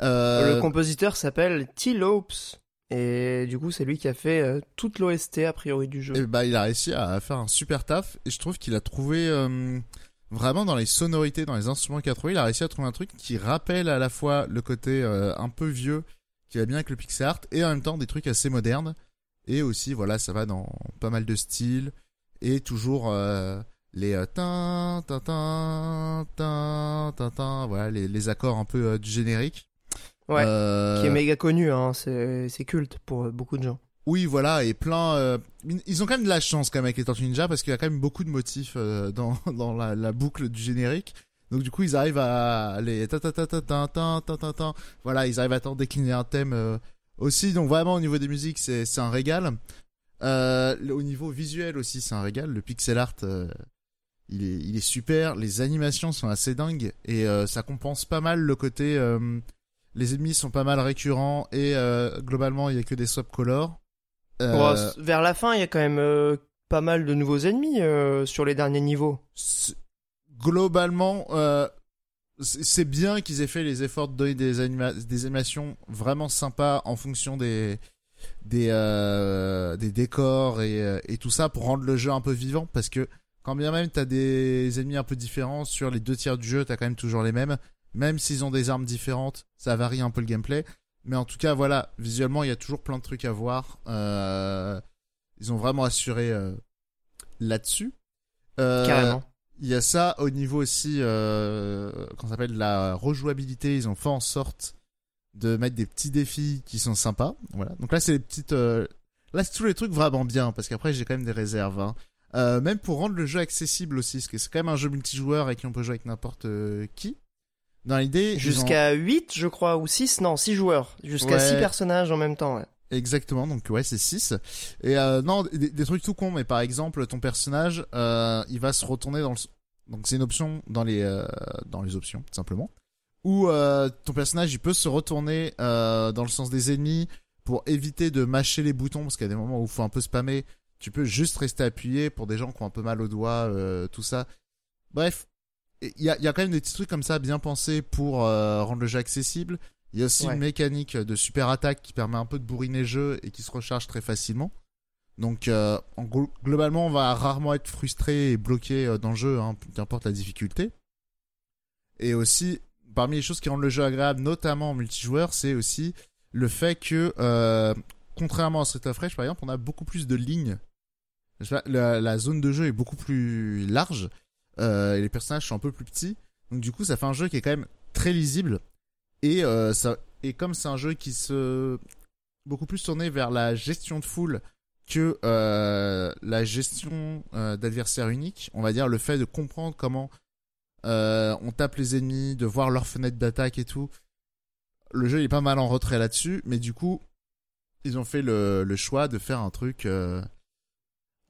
Le compositeur s'appelle T. Lopes. Et du coup, c'est lui qui a fait euh, toute l'OST a priori du jeu. Et bah, il a réussi à faire un super taf. Et je trouve qu'il a trouvé euh, vraiment dans les sonorités, dans les instruments qu'il a trouvé, il a réussi à trouver un truc qui rappelle à la fois le côté euh, un peu vieux, qui va bien avec le pixel art, et en même temps des trucs assez modernes. Et aussi, voilà, ça va dans pas mal de styles. Et toujours les euh, tin, tin, tin, tin, tin, voilà, les, les accords un peu du générique. Ouais, Euh, qui est méga connu, hein, c'est culte pour euh, beaucoup de gens. Oui, voilà, et plein. euh, ils ont quand même de la chance quand même avec les Tortues Ninja parce qu'il y a quand même beaucoup de motifs euh, dans dans la, la boucle du générique. Donc du coup, ils arrivent à les ta ta ta ta ta ta ta ta ta. Voilà, ils arrivent à t'en décliner un thème euh, aussi. Donc vraiment au niveau des musiques, c'est c'est un régal. Euh, au niveau visuel aussi, c'est un régal. Le pixel art, euh, il est il est super. Les animations sont assez dingues et euh, ça compense pas mal le côté. Les ennemis sont pas mal récurrents et euh, globalement il y a que des swap colors. Euh, vers la fin, il y a quand même euh, pas mal de nouveaux ennemis euh, sur les derniers niveaux. globalement, euh, c'est bien qu'ils aient fait les efforts de donner des, anima- des animations vraiment sympas en fonction des des euh, des décors et, et tout ça pour rendre le jeu un peu vivant parce que quand bien même t'as des ennemis un peu différents sur les deux tiers du jeu t'as quand même toujours les mêmes même s'ils ont des armes différentes ça varie un peu le gameplay mais en tout cas voilà visuellement il y a toujours plein de trucs à voir euh, ils ont vraiment assuré euh, là-dessus Euh, Carrément. il y a ça au niveau aussi, euh, qu'on s'appelle la rejouabilité. Ils ont fait en sorte de mettre des petits défis qui sont sympas. Voilà. Donc là, c'est les petites. euh, Là, c'est tous les trucs vraiment bien parce qu'après, j'ai quand même des réserves. Hein. Euh, même pour rendre le jeu accessible aussi, parce que c'est quand même un jeu multijoueur et qui on peut jouer avec n'importe euh, qui. Dans l'idée, ils ont- Jusqu'à 8, je crois, ou 6, non, 6 joueurs. Jusqu'à Ouais. 6 personnages en même temps. ouais. Exactement, donc ouais, c'est 6. Et euh, non, des, des trucs tout cons, mais par exemple, ton personnage, euh, il va se retourner dans le... Donc c'est une option dans les, euh, dans les options, tout simplement. Où euh, ton personnage, il peut se retourner euh, dans le sens des ennemis pour éviter de mâcher les boutons, parce qu'il y a des moments où il faut un peu spammer. Tu peux juste rester appuyé pour des gens qui ont un peu mal au doigt, euh, tout ça. Bref, il y a, y a quand même des petits trucs comme ça bien pensés pour euh, rendre le jeu accessible. Il y a aussi Ouais. une mécanique de super attaque qui permet un peu de bourriner le jeu et qui se recharge très facilement. Donc, euh, en glo- globalement, on va rarement être frustré et bloqué euh, dans le jeu, hein, qu'importe la difficulté. Et aussi, parmi les choses qui rendent le jeu agréable, notamment en multijoueur, c'est aussi le fait que, euh, contrairement à Street of Rage, par exemple, on a beaucoup plus de lignes. La zone de jeu est beaucoup plus large euh, les personnages sont un peu plus petits. Donc du coup, ça fait un jeu qui est quand même très lisible et euh, ça et comme c'est un jeu qui se beaucoup plus tourné vers la gestion de foule que euh, la gestion euh, d'adversaires uniques, on va dire le fait de comprendre comment euh, on tape les ennemis, de voir leur fenêtre d'attaque et tout. Le jeu est pas mal en retrait là-dessus, mais du coup ils ont fait le, le choix de faire un truc euh,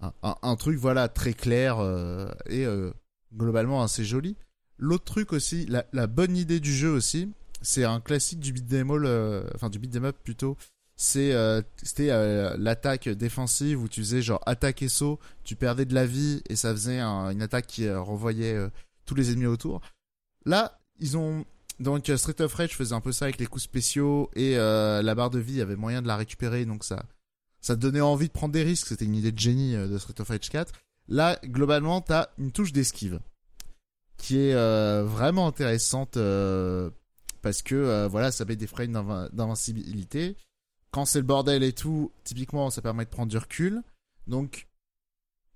un, un- un truc voilà très clair euh, et euh, globalement assez joli. L'autre truc aussi, la, la bonne idée du jeu aussi, c'est un classique du beat'em all, euh, enfin du beat'em up plutôt. C'est euh, c'était euh, l'attaque défensive où tu faisais genre attaque et saut, tu perdais de la vie et ça faisait un- une attaque qui euh, renvoyait euh, tous les ennemis autour. Là, ils ont donc euh, Street of Rage faisait un peu ça avec les coups spéciaux et la barre de vie, il y avait moyen de la récupérer donc ça ça donnait envie de prendre des risques, c'était une idée de génie de Street of Rage 4. Là, globalement, t'as une touche d'esquive qui est euh, vraiment intéressante euh, parce que euh, voilà, ça met des frames d'invin- d'invincibilité. Quand c'est le bordel et tout, typiquement, ça permet de prendre du recul. Donc,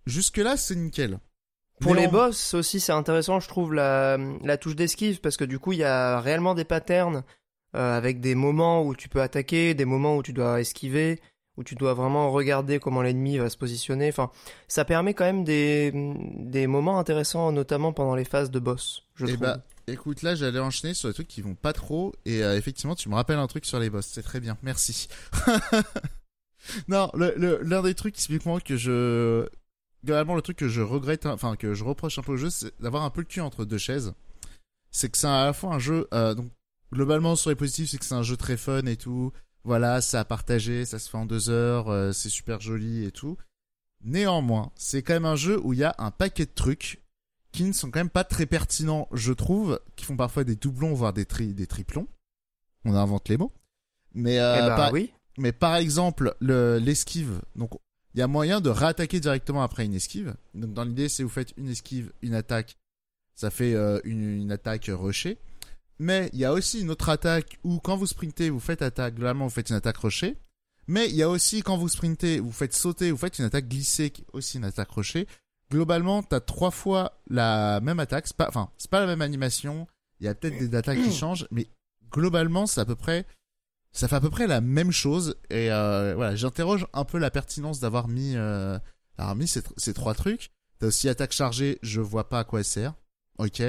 jusque-là, c'est nickel. Pour les boss aussi, c'est intéressant, je trouve, la, la touche d'esquive, parce que du coup, il y a réellement des patterns euh, avec des moments où tu peux attaquer, des moments où tu dois esquiver, où tu dois vraiment regarder comment l'ennemi va se positionner. Enfin, ça permet quand même des, des moments intéressants, notamment pendant les phases de boss, je Eh trouve. bah, écoute, là, j'allais enchaîner sur les trucs qui vont pas trop. Et euh, effectivement, tu me rappelles un truc sur les boss. C'est très bien. Merci. non, le- le- l'un des trucs typiquement que je. Globalement, le truc que je regrette, hein, enfin, que je reproche un peu au jeu, c'est d'avoir un peu le cul entre deux chaises. C'est que c'est à la fois un jeu. euh, donc, globalement, sur les positifs, c'est que c'est un jeu très fun et tout. Voilà, c'est à partager, ça se fait en deux heures, euh, c'est super joli et tout. Néanmoins, c'est quand même un jeu où il y a un paquet de trucs qui ne sont quand même pas très pertinents, je trouve, qui font parfois des doublons, voire des, tri des triplons. On invente les mots. Mais euh, Eh bah par, oui. mais par exemple, le, l'esquive, donc il y a moyen de réattaquer directement après une esquive. Donc dans l'idée, c'est vous faites une esquive, une attaque, ça fait euh, une, une attaque rushée. Mais il y a aussi une autre attaque où quand vous sprintez, vous faites attaque, globalement vous faites une attaque rushée. Mais il y a aussi quand vous sprintez, vous faites sauter, vous faites une attaque glissée, qui est aussi une attaque rushée. Globalement, t'as trois fois la même attaque. C'est pas, enfin, c'est pas la même animation. Il y a peut-être des attaques qui changent, mais globalement, c'est à peu près, ça fait à peu près la même chose. Et euh, voilà, j'interroge un peu la pertinence d'avoir mis, euh, d'avoir mis ces, ces trois trucs. T'as aussi attaque chargée, je vois pas à quoi elle sert. Ok.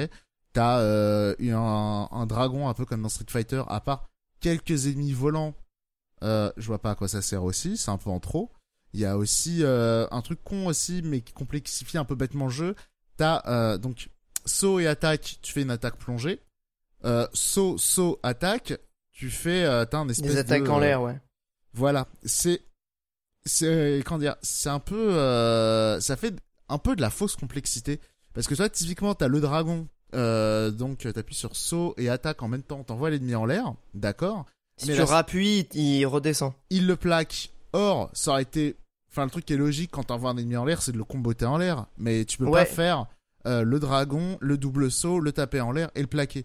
T'as euh, un, un dragon un peu comme dans Street Fighter, à part quelques ennemis volants, euh, je vois pas à quoi ça sert aussi, c'est un peu en trop. Il y a aussi euh, un truc con aussi, mais qui complexifie un peu bêtement le jeu. T'as euh, donc saut et attaque, tu fais une attaque plongée. Euh, saut, saut, attaque, tu fais euh, t'as un espèce Des attaques de, en l'air, ouais. Voilà, c'est c'est comment dire, c'est un peu euh, ça fait un peu de la fausse complexité parce que toi typiquement t'as le dragon euh, donc t'appuies sur saut et attaque en même temps, t'envoies l'ennemi en l'air, d'accord Si Mais tu la- rappuies, il redescend. il le plaque. Or, ça aurait été. Enfin, le truc qui est logique quand t'envoies un ennemi en l'air, c'est de le comboter en l'air. Mais tu peux Ouais. pas faire euh, le dragon, le double saut, le taper en l'air et le plaquer.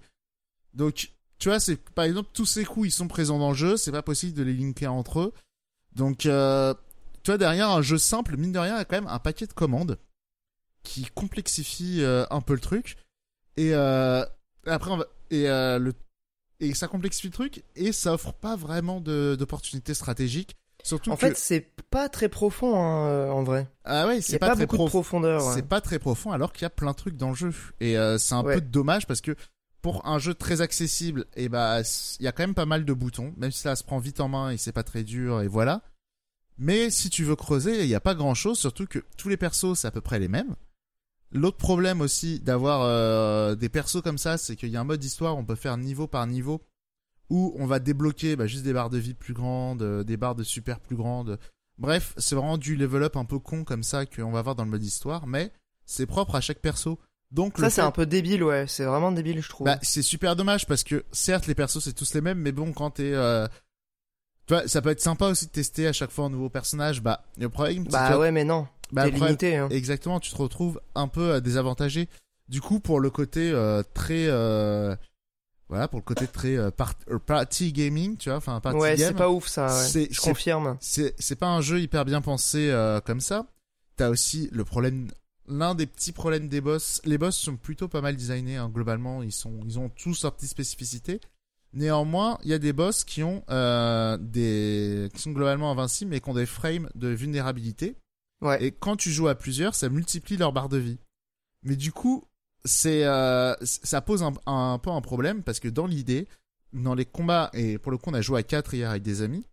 Donc, tu vois, c'est par exemple tous ces coups, ils sont présents dans le jeu. C'est pas possible de les linker entre eux. Donc, euh, tu vois, derrière un jeu simple, mine de rien, il y a quand même un paquet de commandes qui complexifie euh, un peu le truc. Et euh, après, on va, et euh, le et ça complexifie le truc et ça offre pas vraiment de- d'opportunités stratégiques. Surtout En que fait, c'est pas très profond, hein, euh, en vrai. ah ouais, c'est pas, pas, très beaucoup de profond. profondeur. ouais. C'est pas très profond alors qu'il y a plein de trucs dans le jeu et euh, c'est un Ouais. peu dommage parce que pour un jeu très accessible, et bah c- il y a quand même pas mal de boutons, même si ça se prend vite en main et c'est pas très dur et voilà. Mais si tu veux creuser, il y a pas grand chose, surtout que tous les persos c'est à peu près les mêmes. L'autre problème aussi d'avoir euh, des persos comme ça, c'est qu'il y a un mode histoire, on peut faire niveau par niveau, où on va débloquer bah, juste des barres de vie plus grandes, euh, des barres de super plus grandes. Bref, c'est vraiment du level up un peu con comme ça qu'on va voir dans le mode histoire, mais c'est propre à chaque perso. Donc Ça, c'est un peu débile, ouais. C'est vraiment débile, je trouve. bah, c'est super dommage parce que certes les persos c'est tous les mêmes, mais bon quand t'es euh... tu vois, ça peut être sympa aussi de tester à chaque fois un nouveau personnage. Bah le problème, Bah ouais, mais non. Bah, limité, hein. Exactement, tu te retrouves un peu euh, désavantagé. Du coup, pour le côté euh, très, euh, voilà, pour le côté très euh, part- euh, party gaming, tu vois, enfin party Ouais, game, c'est pas ouf, ça, ouais. Je confirme. c'est c'est pas un jeu hyper bien pensé euh, comme ça. T'as aussi le problème, l'un des petits problèmes des boss. Les boss sont plutôt pas mal designés hein, globalement. Ils sont, ils ont tous leurs petites spécificités. Néanmoins, il y a des boss qui ont euh, des, qui sont globalement invincibles mais qui ont des frames de vulnérabilité. Ouais. Et quand tu joues à plusieurs, ça multiplie leur barre de vie. Mais du coup, c'est euh, ça pose un, un peu un problème parce que dans l'idée, dans les combats et pour le coup, on a joué à 4 hier avec des amis.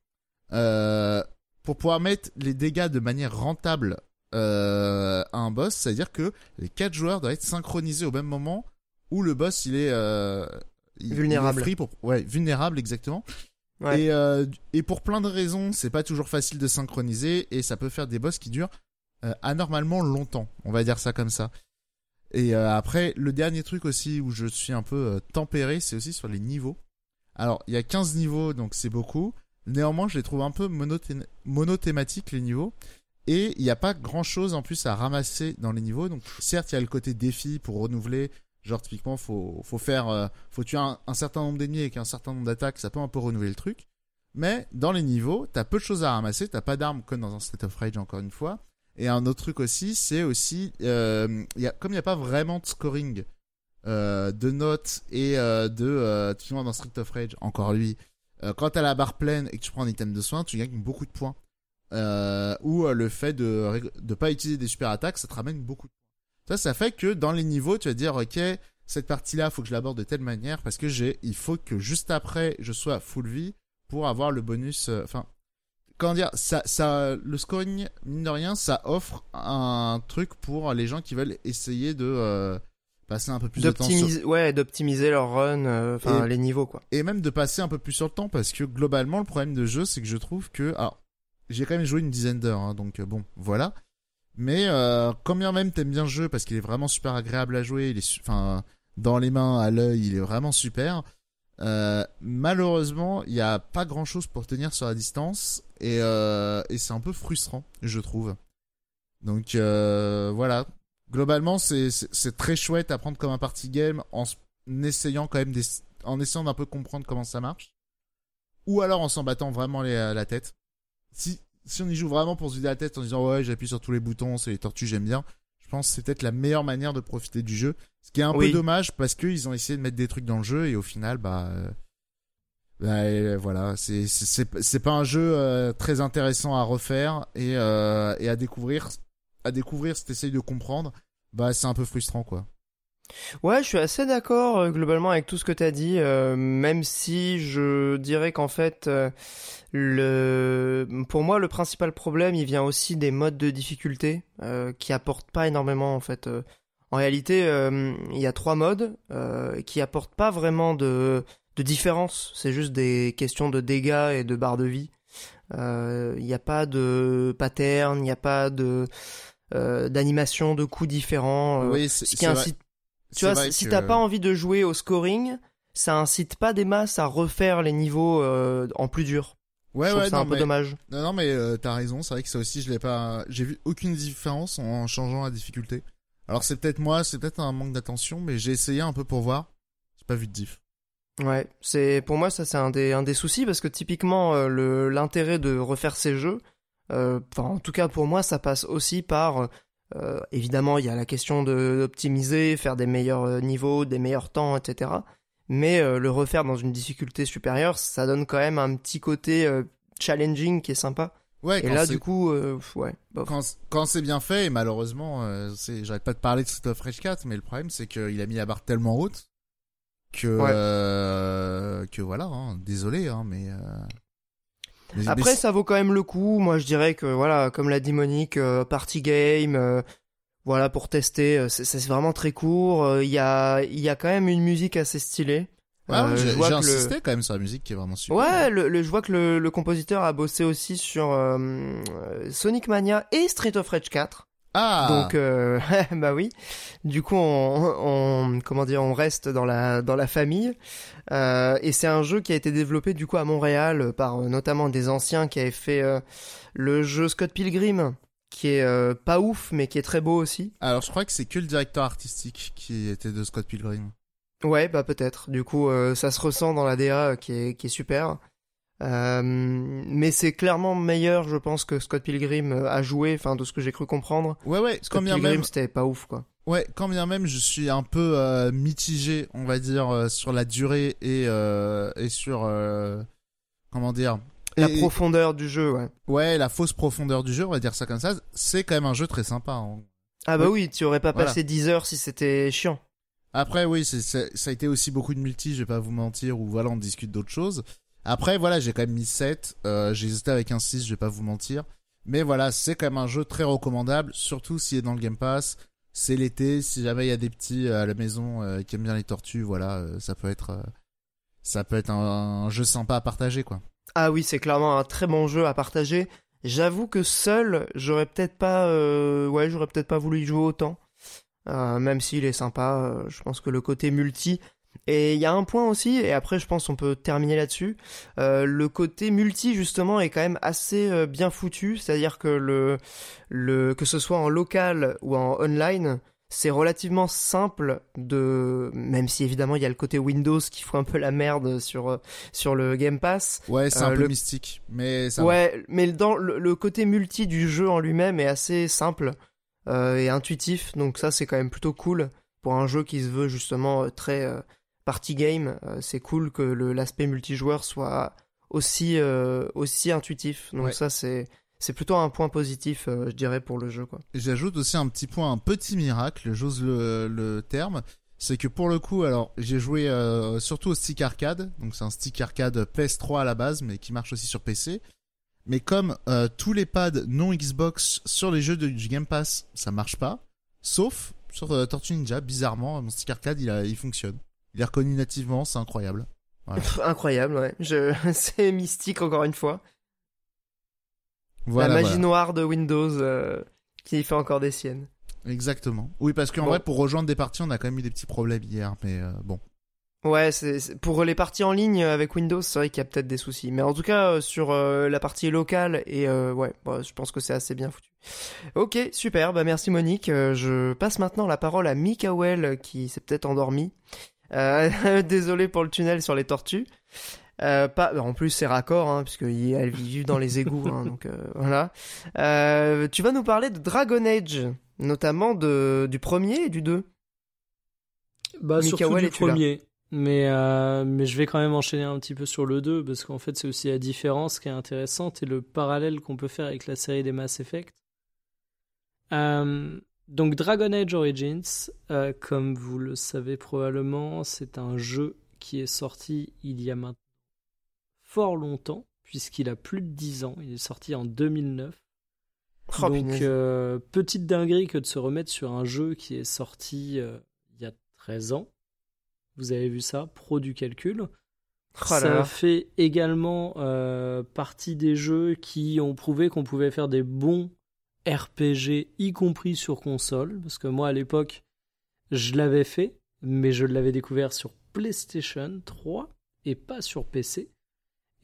Euh, pour pouvoir mettre les dégâts de manière rentable euh, à un boss, c'est-à-dire que les quatre joueurs doivent être synchronisés au même moment où le boss il est euh, il- Vulnérable. il est free pour ouais vulnérable exactement. Euh, et pour plein de raisons, c'est pas toujours facile de synchroniser et ça peut faire des boss qui durent euh, anormalement longtemps. On va dire ça comme ça. Et euh, après, le dernier truc aussi où je suis un peu tempéré, c'est aussi sur les niveaux. Alors, il y a 15 niveaux, donc c'est beaucoup. Néanmoins, je les trouve un peu monothé- monothématiques, les niveaux. Et il n'y a pas grand chose en plus à ramasser dans les niveaux. Donc, certes, il y a le côté défi pour renouveler. Genre, typiquement, faut, faut faire, euh, faut tuer un, certain nombre d'ennemis avec un certain nombre d'attaques. Ça peut un peu renouveler le truc. Mais dans les niveaux, t'as peu de choses à ramasser. T'as pas d'armes comme dans un State of Rage, encore une fois. Et un autre truc aussi, c'est aussi, euh, y a, comme il n'y a pas vraiment de scoring euh, de notes et euh, de, euh, typiquement dans Street of Rage, encore lui, quand t'as la barre pleine et que tu prends un item de soin, tu gagnes beaucoup de points. Ou le fait de de pas utiliser des super attaques, ça te ramène beaucoup de points. Ça, ça fait que dans les niveaux, tu vas dire, ok, cette partie-là, faut que je l'aborde de telle manière parce que j'ai, il faut que juste après, je sois full vie pour avoir le bonus. euh, Enfin, comment dire, ça, ça, le scoring, mine de rien, ça offre un truc pour les gens qui veulent essayer de euh, passer un peu plus de temps sur, ouais, d'optimiser leur run, euh, enfin, les niveaux, quoi. et même de passer un peu plus sur le temps parce que globalement, le problème de jeu, c'est que je trouve que, alors, j'ai quand même joué une dizaine d'heures, hein, donc bon, voilà. Mais euh, quand bien même t'aimes bien le jeu parce qu'il est vraiment super agréable à jouer, il est, enfin, dans les mains, à l'œil, il est vraiment super. Euh, malheureusement, il n'y a pas grand chose pour tenir sur la distance et, euh, et c'est un peu frustrant, je trouve. Donc euh, voilà, globalement, c'est très chouette à prendre comme un party game en essayant quand même des, en essayant d'un peu comprendre comment ça marche, ou alors en s'en battant vraiment la tête. Si si on y joue vraiment pour se vider la tête en disant ouais j'appuie sur tous les boutons, c'est les tortues j'aime bien, je pense que c'est peut-être la meilleure manière de profiter du jeu. Ce qui est un peu dommage parce qu'ils ont essayé de mettre des trucs dans le jeu et au final, bah, euh, bah euh, voilà, c'est c'est pas un jeu euh, très intéressant à refaire et et à découvrir à découvrir si t'essayes de comprendre, bah c'est un peu frustrant quoi. Ouais, je suis assez d'accord euh, globalement avec tout ce que tu as dit, euh, même si je dirais qu'en fait, euh, le, pour moi, le principal problème, il vient aussi des modes de difficulté qui apportent pas énormément en fait. en réalité, il y a trois modes qui apportent pas vraiment de, de différence. C'est juste des questions de dégâts et de barres de vie. Il n'y a pas de pattern, il n'y a pas de d'animation de coups différents. oui, ce qui incite tu vois, si t'as pas envie de jouer au scoring, ça incite pas des masses à refaire les niveaux euh, en plus dur. Ouais, ouais, c'est un peu dommage. Non, non, mais euh, t'as raison. C'est vrai que ça aussi, je l'ai pas. J'ai vu aucune différence en changeant la difficulté. Alors c'est peut-être moi, c'est peut-être un manque d'attention, mais j'ai essayé un peu pour voir. J'ai pas vu de diff. Ouais, c'est pour moi ça c'est un des un des soucis parce que typiquement euh, le l'intérêt de refaire ces jeux, enfin en tout cas pour moi ça passe aussi par euh, évidemment, il y a la question d'optimiser, faire des meilleurs euh, niveaux, des meilleurs temps, etc. Mais euh, le refaire dans une difficulté supérieure, ça donne quand même un petit côté challenging qui est sympa. Ouais, et là, du coup, ouais. Quand, quand c'est bien fait, et malheureusement, j'arrête pas de parler de Street of Rage 4, mais le problème, c'est qu'il a mis la barre tellement haute que, que voilà, hein, désolé, hein, mais après, ça vaut quand même le coup. Moi, je dirais que, voilà, comme l'a dit Monique, euh, party game, euh, voilà, pour tester, euh, c'est vraiment très court. Il y, a, il y a quand même une musique assez stylée. Ah j'ai insisté quand même sur la musique qui est vraiment super. Ouais, le, je vois que le, le, compositeur a bossé aussi sur Sonic Mania et Street of Rage 4. Ah. Donc euh, bah oui. Du coup on, on, comment dire on reste dans la dans la famille euh, et c'est un jeu qui a été développé du coup à Montréal par euh, notamment des anciens qui avaient fait le jeu Scott Pilgrim qui est pas ouf mais qui est très beau aussi. Alors je crois que c'est que le directeur artistique qui était de Scott Pilgrim. Ouais bah peut-être. Du coup ça se ressent dans la DA qui est qui est super. Euh, mais c'est clairement meilleur, je pense, que Scott Pilgrim euh, a joué, enfin de ce que j'ai cru comprendre. Ouais, ouais. Scott Pilgrim, même... c'était pas ouf, quoi. Ouais, quand bien même, je suis un peu euh, mitigé, on va dire, sur la durée et et sur comment dire. La profondeur du jeu, ouais. Ouais, la fausse profondeur du jeu, on va dire ça comme ça. C'est quand même un jeu très sympa. Hein. Ah bah oui, tu aurais pas passé 10 heures si c'était chiant. Après, oui, ça a été aussi beaucoup de multi, je vais pas vous mentir, ou voilà, on discute d'autres choses. Après, voilà, j'ai quand même mis 7. Euh, j'ai hésité avec un 6, je vais pas vous mentir. Mais voilà, c'est quand même un jeu très recommandable, surtout s'il est dans le Game Pass. C'est l'été, si jamais il y a des petits à la maison euh, qui aiment bien les tortues, voilà, euh, ça peut être, ça peut être un, jeu sympa à partager, quoi. Ah oui, c'est clairement un très bon jeu à partager. J'avoue que seul, j'aurais peut-être pas, ouais, j'aurais peut-être pas voulu y jouer autant. même s'il est sympa, je pense que le côté multi, et il y a un point aussi, et après je pense qu'on peut terminer là-dessus, euh, le côté multi justement est quand même assez euh, bien foutu, c'est-à-dire que le, le que ce soit en local ou en online, c'est relativement simple de même si évidemment il y a le côté Windows qui fout un peu la merde sur euh, sur le Game Pass. Ouais, c'est un peu mystique, mais ça Ouais, mais dans le, côté multi du jeu en lui-même est assez simple et intuitif, donc ça c'est quand même plutôt cool pour un jeu qui se veut justement très party game, euh, c'est cool que l'aspect multijoueur soit aussi euh, aussi intuitif. Donc ça c'est c'est plutôt un point positif, euh, je dirais, pour le jeu. Quoi. J'ajoute aussi un petit point, un petit miracle, j'ose le, terme, c'est que pour le coup, alors j'ai joué surtout au stick arcade, donc c'est un stick arcade PS3 à la base, mais qui marche aussi sur PC. Mais comme tous les pads non Xbox sur les jeux de, du Game Pass, ça marche pas, sauf sur Tortue Ninja, bizarrement, mon stick arcade il, il fonctionne. Il est reconnu nativement, c'est incroyable. incroyable, ouais. Je... c'est mystique encore une fois. la magie noire de Windows euh, qui fait encore des siennes. Exactement. Oui, parce qu'en vrai, pour rejoindre des parties, on a quand même eu des petits problèmes hier, mais euh, bon. Ouais, c'est pour les parties en ligne avec Windows, c'est vrai qu'il y a peut-être des soucis. Mais en tout cas, euh, sur euh, la partie locale, et euh, ouais, bah, je pense que c'est assez bien foutu. Ok, super, bah merci Monique. je passe maintenant la parole à Mikael qui s'est peut-être endormi. désolé pour le tunnel sur les tortues. pas, en plus c'est raccord, hein, puisqu'elle vit dans les égouts, hein, donc voilà. tu vas nous parler de Dragon Age, notamment de, du premier et du 2. Bah, surtout du premier. Mais, euh, mais je vais quand même enchaîner un petit peu sur le 2 parce qu'en fait c'est aussi la différence qui est intéressante et le parallèle qu'on peut faire avec la série des Mass Effect. Euh, donc Dragon Age Origins, euh, comme vous le savez probablement, c'est un jeu qui est sorti il y a maintenant fort longtemps puisqu'il a plus de 10 ans, il est sorti en 2009. donc petite dinguerie que de se remettre sur un jeu qui est sorti il y a 13 ans vous avez vu ça, pro du calcul. Oh ça fait également euh, partie des jeux qui ont prouvé qu'on pouvait faire des bons RPG, y compris sur console. Parce que moi, à l'époque, je l'avais fait, mais je l'avais découvert sur PlayStation 3 et pas sur PC.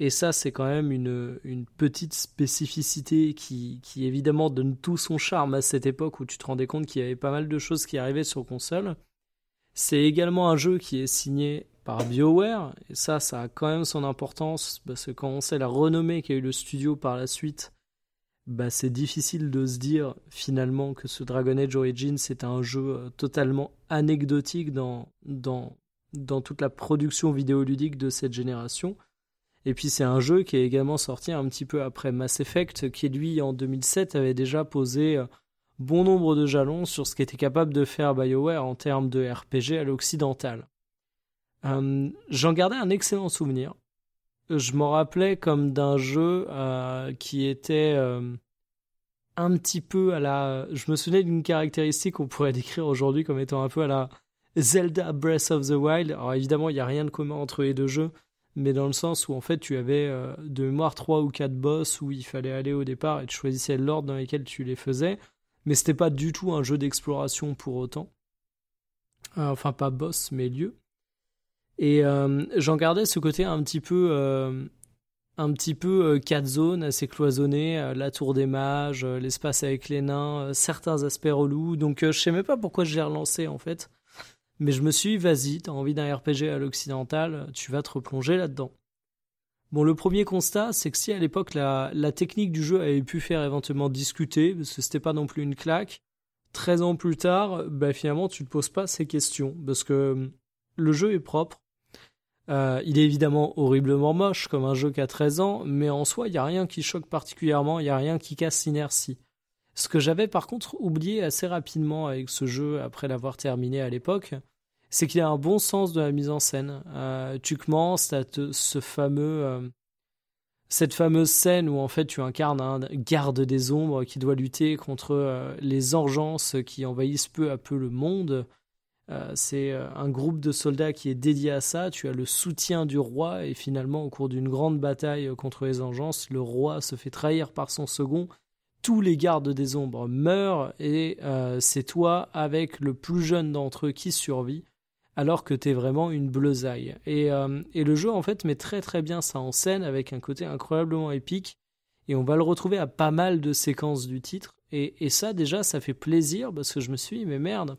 Et ça, c'est quand même une, une petite spécificité qui, qui, évidemment, donne tout son charme à cette époque où tu te rendais compte qu'il y avait pas mal de choses qui arrivaient sur console. C'est également un jeu qui est signé par BioWare, et ça, ça a quand même son importance, parce que quand on sait la renommée qu'a eu le studio par la suite, bah, c'est difficile de se dire finalement que ce Dragon Age Origins c'est un jeu euh, totalement anecdotique dans, dans, dans toute la production vidéoludique de cette génération. Et puis c'est un jeu qui est également sorti un petit peu après Mass Effect, qui lui en 2007 avait déjà posé euh, bon nombre de jalons sur ce qu'était capable de faire BioWare en termes de RPG à l'occidental. Euh, j'en gardais un excellent souvenir. Je m'en rappelais comme d'un jeu euh, qui était euh, un petit peu à la. Je me souvenais d'une caractéristique qu'on pourrait décrire aujourd'hui comme étant un peu à la Zelda Breath of the Wild. Alors évidemment, il n'y a rien de commun entre les deux jeux, mais dans le sens où en fait tu avais de mémoire 3 ou 4 boss où il fallait aller au départ et tu choisissais l'ordre dans lequel tu les faisais mais c'était pas du tout un jeu d'exploration pour autant. Euh, enfin, pas boss, mais lieu. Et euh, j'en gardais ce côté un petit peu, euh, un petit peu quatre zones assez cloisonnées, la tour des mages, l'espace avec les nains, certains aspects relous. Donc je sais même pas pourquoi je l'ai relancé en fait. Mais je me suis dit, vas-y, t'as envie d'un RPG à l'occidental, tu vas te replonger là-dedans. Bon, le premier constat, c'est que si à l'époque la, technique du jeu avait pu faire éventuellement discuter, parce que c'était pas non plus une claque, 13 ans plus tard, bah, finalement tu te poses pas ces questions, parce que hum, le jeu est propre. Euh, il est évidemment horriblement moche comme un jeu qui a 13 ans, mais en soi, il n'y a rien qui choque particulièrement, il n'y a rien qui casse l'inertie. Ce que j'avais par contre oublié assez rapidement avec ce jeu après l'avoir terminé à l'époque, c'est qu'il a un bon sens de la mise en scène. Euh, tu commences à ce fameux, euh, cette fameuse scène où en fait tu incarnes un garde des ombres qui doit lutter contre euh, les engences qui envahissent peu à peu le monde. C'est un groupe de soldats qui est dédié à ça. Tu as le soutien du roi et finalement au cours d'une grande bataille contre les engences, le roi se fait trahir par son second tous les gardes des ombres meurent et c'est toi avec le plus jeune d'entre eux qui survit alors que t'es vraiment une bleusaille. Et, euh, et, le jeu, en fait, met très très bien ça en scène avec un côté incroyablement épique. Et on va le retrouver à pas mal de séquences du titre. Et, et ça, déjà, ça fait plaisir parce que je me suis dit, mais merde.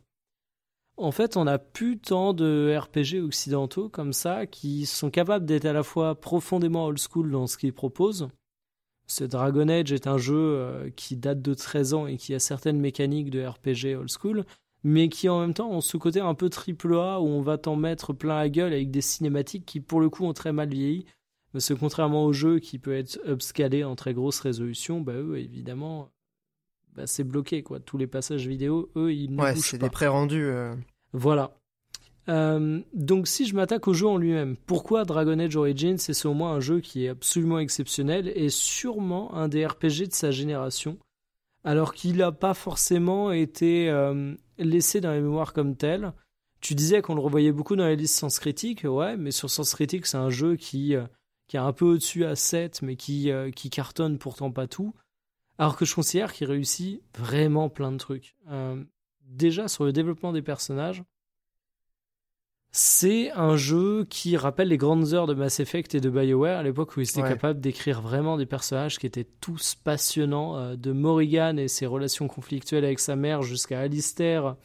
En fait, on a plus tant de RPG occidentaux comme ça qui sont capables d'être à la fois profondément old school dans ce qu'ils proposent. Ce Dragon Age est un jeu euh, qui date de 13 ans et qui a certaines mécaniques de RPG old school, mais qui en même temps ont ce côté un peu triple A où on va t'en mettre plein la gueule avec des cinématiques qui pour le coup ont très mal vieilli. Parce que contrairement au jeu qui peut être upscalé en très grosse résolution, bah eux évidemment bah, c'est bloqué quoi. Tous les passages vidéo, eux ils ne ouais, c'est des pré-rendus. Euh. Voilà. Euh, donc si je m'attaque au jeu en lui-même, pourquoi Dragon Age Origins c'est selon moi un jeu qui est absolument exceptionnel et sûrement un des RPG de sa génération alors qu'il n'a pas forcément été euh, laissé dans les mémoires comme tel? Tu disais qu'on le revoyait beaucoup dans les listes Sens Critique, ouais, mais sur Sens Critique, c'est un jeu qui, qui est un peu au-dessus à 7, mais qui, qui cartonne pourtant pas tout. Alors que je considère qu'il réussit vraiment plein de trucs. déjà sur le développement des personnages, C'est un jeu qui rappelle les grandes heures de Mass Effect et de BioWare à l'époque où ils étaient capables d'écrire vraiment des personnages qui étaient tous passionnants, euh, de Morrigan et ses relations conflictuelles avec sa mère jusqu'à Alistair,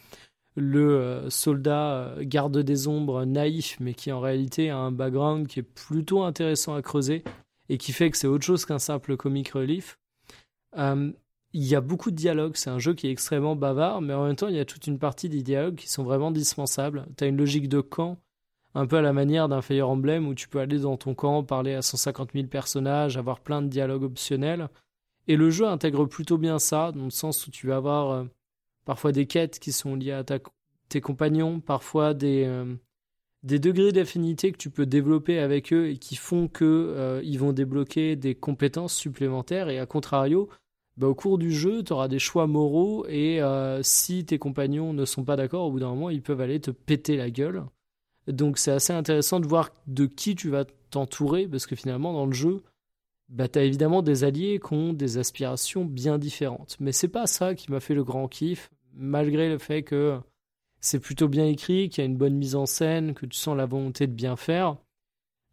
le euh, soldat euh, garde des ombres naïf mais qui en réalité a un background qui est plutôt intéressant à creuser et qui fait que c'est autre chose qu'un simple comic relief. Il y a beaucoup de dialogues, c'est un jeu qui est extrêmement bavard, mais en même temps, il y a toute une partie des dialogues qui sont vraiment dispensables. Tu as une logique de camp, un peu à la manière d'un Fire Emblem, où tu peux aller dans ton camp, parler à 150 000 personnages, avoir plein de dialogues optionnels. Et le jeu intègre plutôt bien ça, dans le sens où tu vas avoir euh, parfois des quêtes qui sont liées à tes compagnons, parfois des, euh, des degrés d'affinité que tu peux développer avec eux et qui font que euh, vont débloquer des compétences supplémentaires et à contrario bah, au cours du jeu tu auras des choix moraux et euh, si tes compagnons ne sont pas d'accord au bout d'un moment ils peuvent aller te péter la gueule. Donc c'est assez intéressant de voir de qui tu vas t'entourer parce que finalement dans le jeu bah, tu as évidemment des alliés qui ont des aspirations bien différentes. Mais c'est pas ça qui m'a fait le grand kiff malgré le fait que c'est plutôt bien écrit, qu'il y a une bonne mise en scène, que tu sens la volonté de bien faire.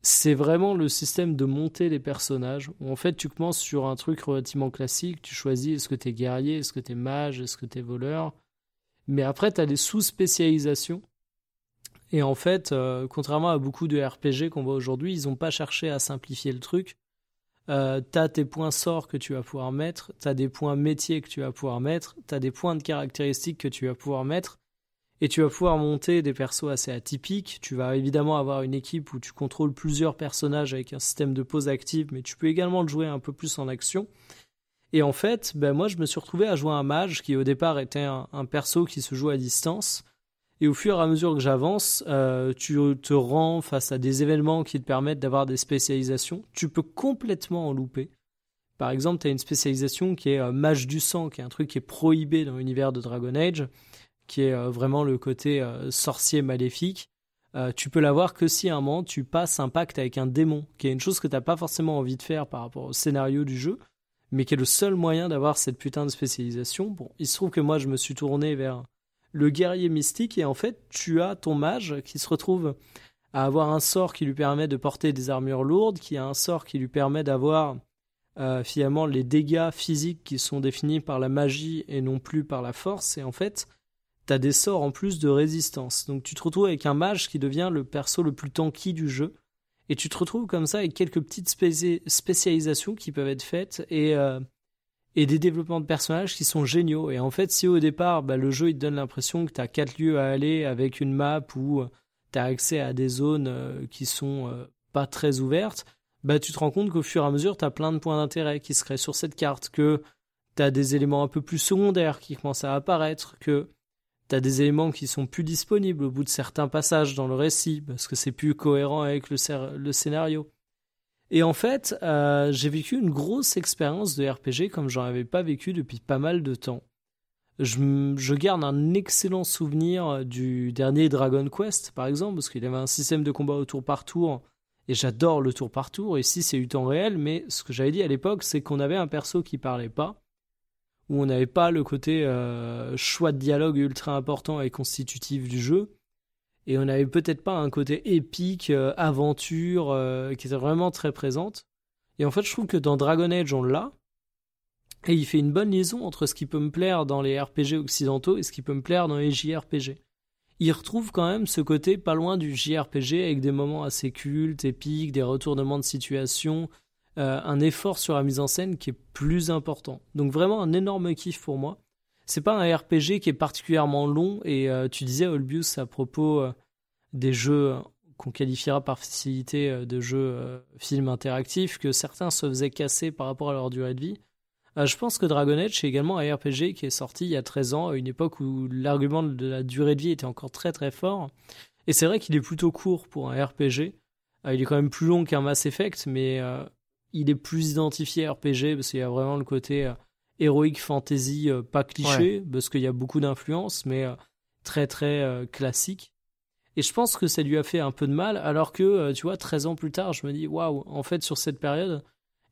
C'est vraiment le système de monter les personnages. Où en fait, tu commences sur un truc relativement classique. Tu choisis est-ce que tu es guerrier, est-ce que tu es mage, est-ce que tu es voleur. Mais après, tu as des sous-spécialisations. Et en fait, euh, contrairement à beaucoup de RPG qu'on voit aujourd'hui, ils n'ont pas cherché à simplifier le truc. Euh, tu as tes points sorts que tu vas pouvoir mettre, tu as des points métiers que tu vas pouvoir mettre, tu as des points de caractéristiques que tu vas pouvoir mettre, et tu vas pouvoir monter des persos assez atypiques. Tu vas évidemment avoir une équipe où tu contrôles plusieurs personnages avec un système de pause active, mais tu peux également le jouer un peu plus en action. Et en fait, ben moi je me suis retrouvé à jouer un mage qui au départ était un, perso qui se joue à distance. Et au fur et à mesure que j'avance, euh, tu te rends face à des événements qui te permettent d'avoir des spécialisations. Tu peux complètement en louper. Par exemple, tu as une spécialisation qui est euh, mage du sang, qui est un truc qui est prohibé dans l'univers de Dragon Age qui est euh, vraiment le côté euh, sorcier maléfique, euh, tu peux l'avoir que si à un moment tu passes un pacte avec un démon, qui est une chose que tu n'as pas forcément envie de faire par rapport au scénario du jeu, mais qui est le seul moyen d'avoir cette putain de spécialisation. Bon, il se trouve que moi je me suis tourné vers le guerrier mystique et en fait tu as ton mage qui se retrouve à avoir un sort qui lui permet de porter des armures lourdes, qui a un sort qui lui permet d'avoir finalement les dégâts physiques qui sont définis par la magie et non plus par la force. Et en fait, t'as des sorts en plus de résistance. Donc tu te retrouves avec un mage qui devient le perso le plus tanky du jeu. Et tu te retrouves comme ça avec quelques petites spécialisations qui peuvent être faites et, euh, et des développements de personnages qui sont géniaux. Et en fait, si au départ, bah, le jeu il te donne l'impression que tu as quatre lieux à aller avec une map où euh, tu as accès à des zones euh, qui sont pas très ouvertes, bah, tu te rends compte qu'au fur et à mesure, tu as plein de points d'intérêt qui se créent sur cette carte, que tu as des éléments un peu plus secondaires qui commencent à apparaître, que t'as des éléments qui sont plus disponibles au bout de certains passages dans le récit, parce que c'est plus cohérent avec le, scénario. Et en fait, euh, j'ai vécu une grosse expérience de RPG comme j'en avais pas vécu depuis pas mal de temps. Je, garde un excellent souvenir du dernier Dragon Quest, par exemple, parce qu'il avait un système de combat au tour par tour, et j'adore le tour par tour. Ici, c'est du temps réel, mais ce que j'avais dit à l'époque, c'est qu'on avait un perso qui parlait pas, où on n'avait pas le côté euh, choix de dialogue ultra important et constitutif du jeu. Et on n'avait peut-être pas un côté épique, euh, aventure, euh, qui était vraiment très présente. Et en fait, je trouve que dans Dragon Age, on l'a. Et il fait une bonne liaison entre ce qui peut me plaire dans les RPG occidentaux et ce qui peut me plaire dans les JRPG. Il retrouve quand même ce côté pas loin du JRPG avec des moments assez cultes, épiques, des retournements de situation, euh, un effort sur la mise en scène qui est plus important. Donc vraiment un énorme kiff pour moi. C'est pas un RPG qui est particulièrement long et euh, tu disais Olbius à propos euh, des jeux qu'on qualifiera par facilité de jeux films interactifs que certains se faisaient casser par rapport à leur durée de vie. je pense que Dragon Age est également un RPG qui est sorti il y a 13 ans, à une époque où l'argument de la durée de vie était encore très très fort. Et c'est vrai qu'il est plutôt court pour un RPG. il est quand même plus long qu'un Mass Effect, mais il est plus identifié RPG parce qu'il y a vraiment le côté euh, héroïque fantasy euh, pas cliché parce qu'il y a beaucoup d'influence mais euh, très très classique. Et je pense que ça lui a fait un peu de mal alors que tu vois 13 ans plus tard je me dis waouh en fait sur cette période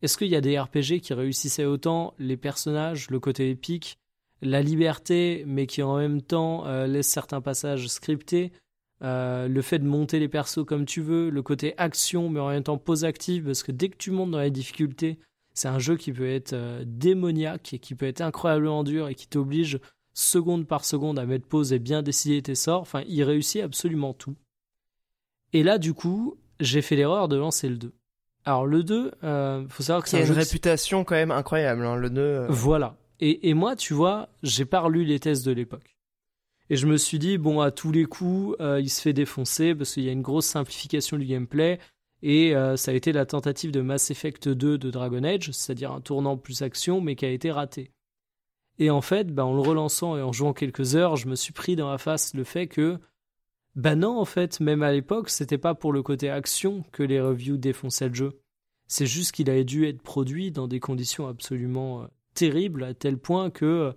est-ce qu'il y a des RPG qui réussissaient autant les personnages le côté épique la liberté mais qui en même temps laissent certains passages scriptés euh, le fait de monter les persos comme tu veux, le côté action mais en même temps pause active, parce que dès que tu montes dans les difficultés, c'est un jeu qui peut être euh, démoniaque et qui peut être incroyablement dur et qui t'oblige seconde par seconde à mettre pause et bien décider tes sorts. Enfin, il réussit absolument tout. Et là, du coup, j'ai fait l'erreur de lancer le 2. Alors le 2, euh, faut savoir que c'est un une jeu réputation quand même incroyable, hein, le 2. euh, Voilà. Et, et moi, tu vois, j'ai pas relu les tests de l'époque. Et je me suis dit, bon, à tous les coups, euh, il se fait défoncer parce qu'il y a une grosse simplification du gameplay. Et euh, ça a été la tentative de Mass Effect 2 de Dragon Age, c'est-à-dire un tournant plus action, mais qui a été raté. Et en fait, bah, en le relançant et en jouant quelques heures, je me suis pris dans la face le fait que, bah non, en fait, même à l'époque, c'était pas pour le côté action que les reviews défonçaient le jeu. C'est juste qu'il avait dû être produit dans des conditions absolument euh, terribles, à tel point que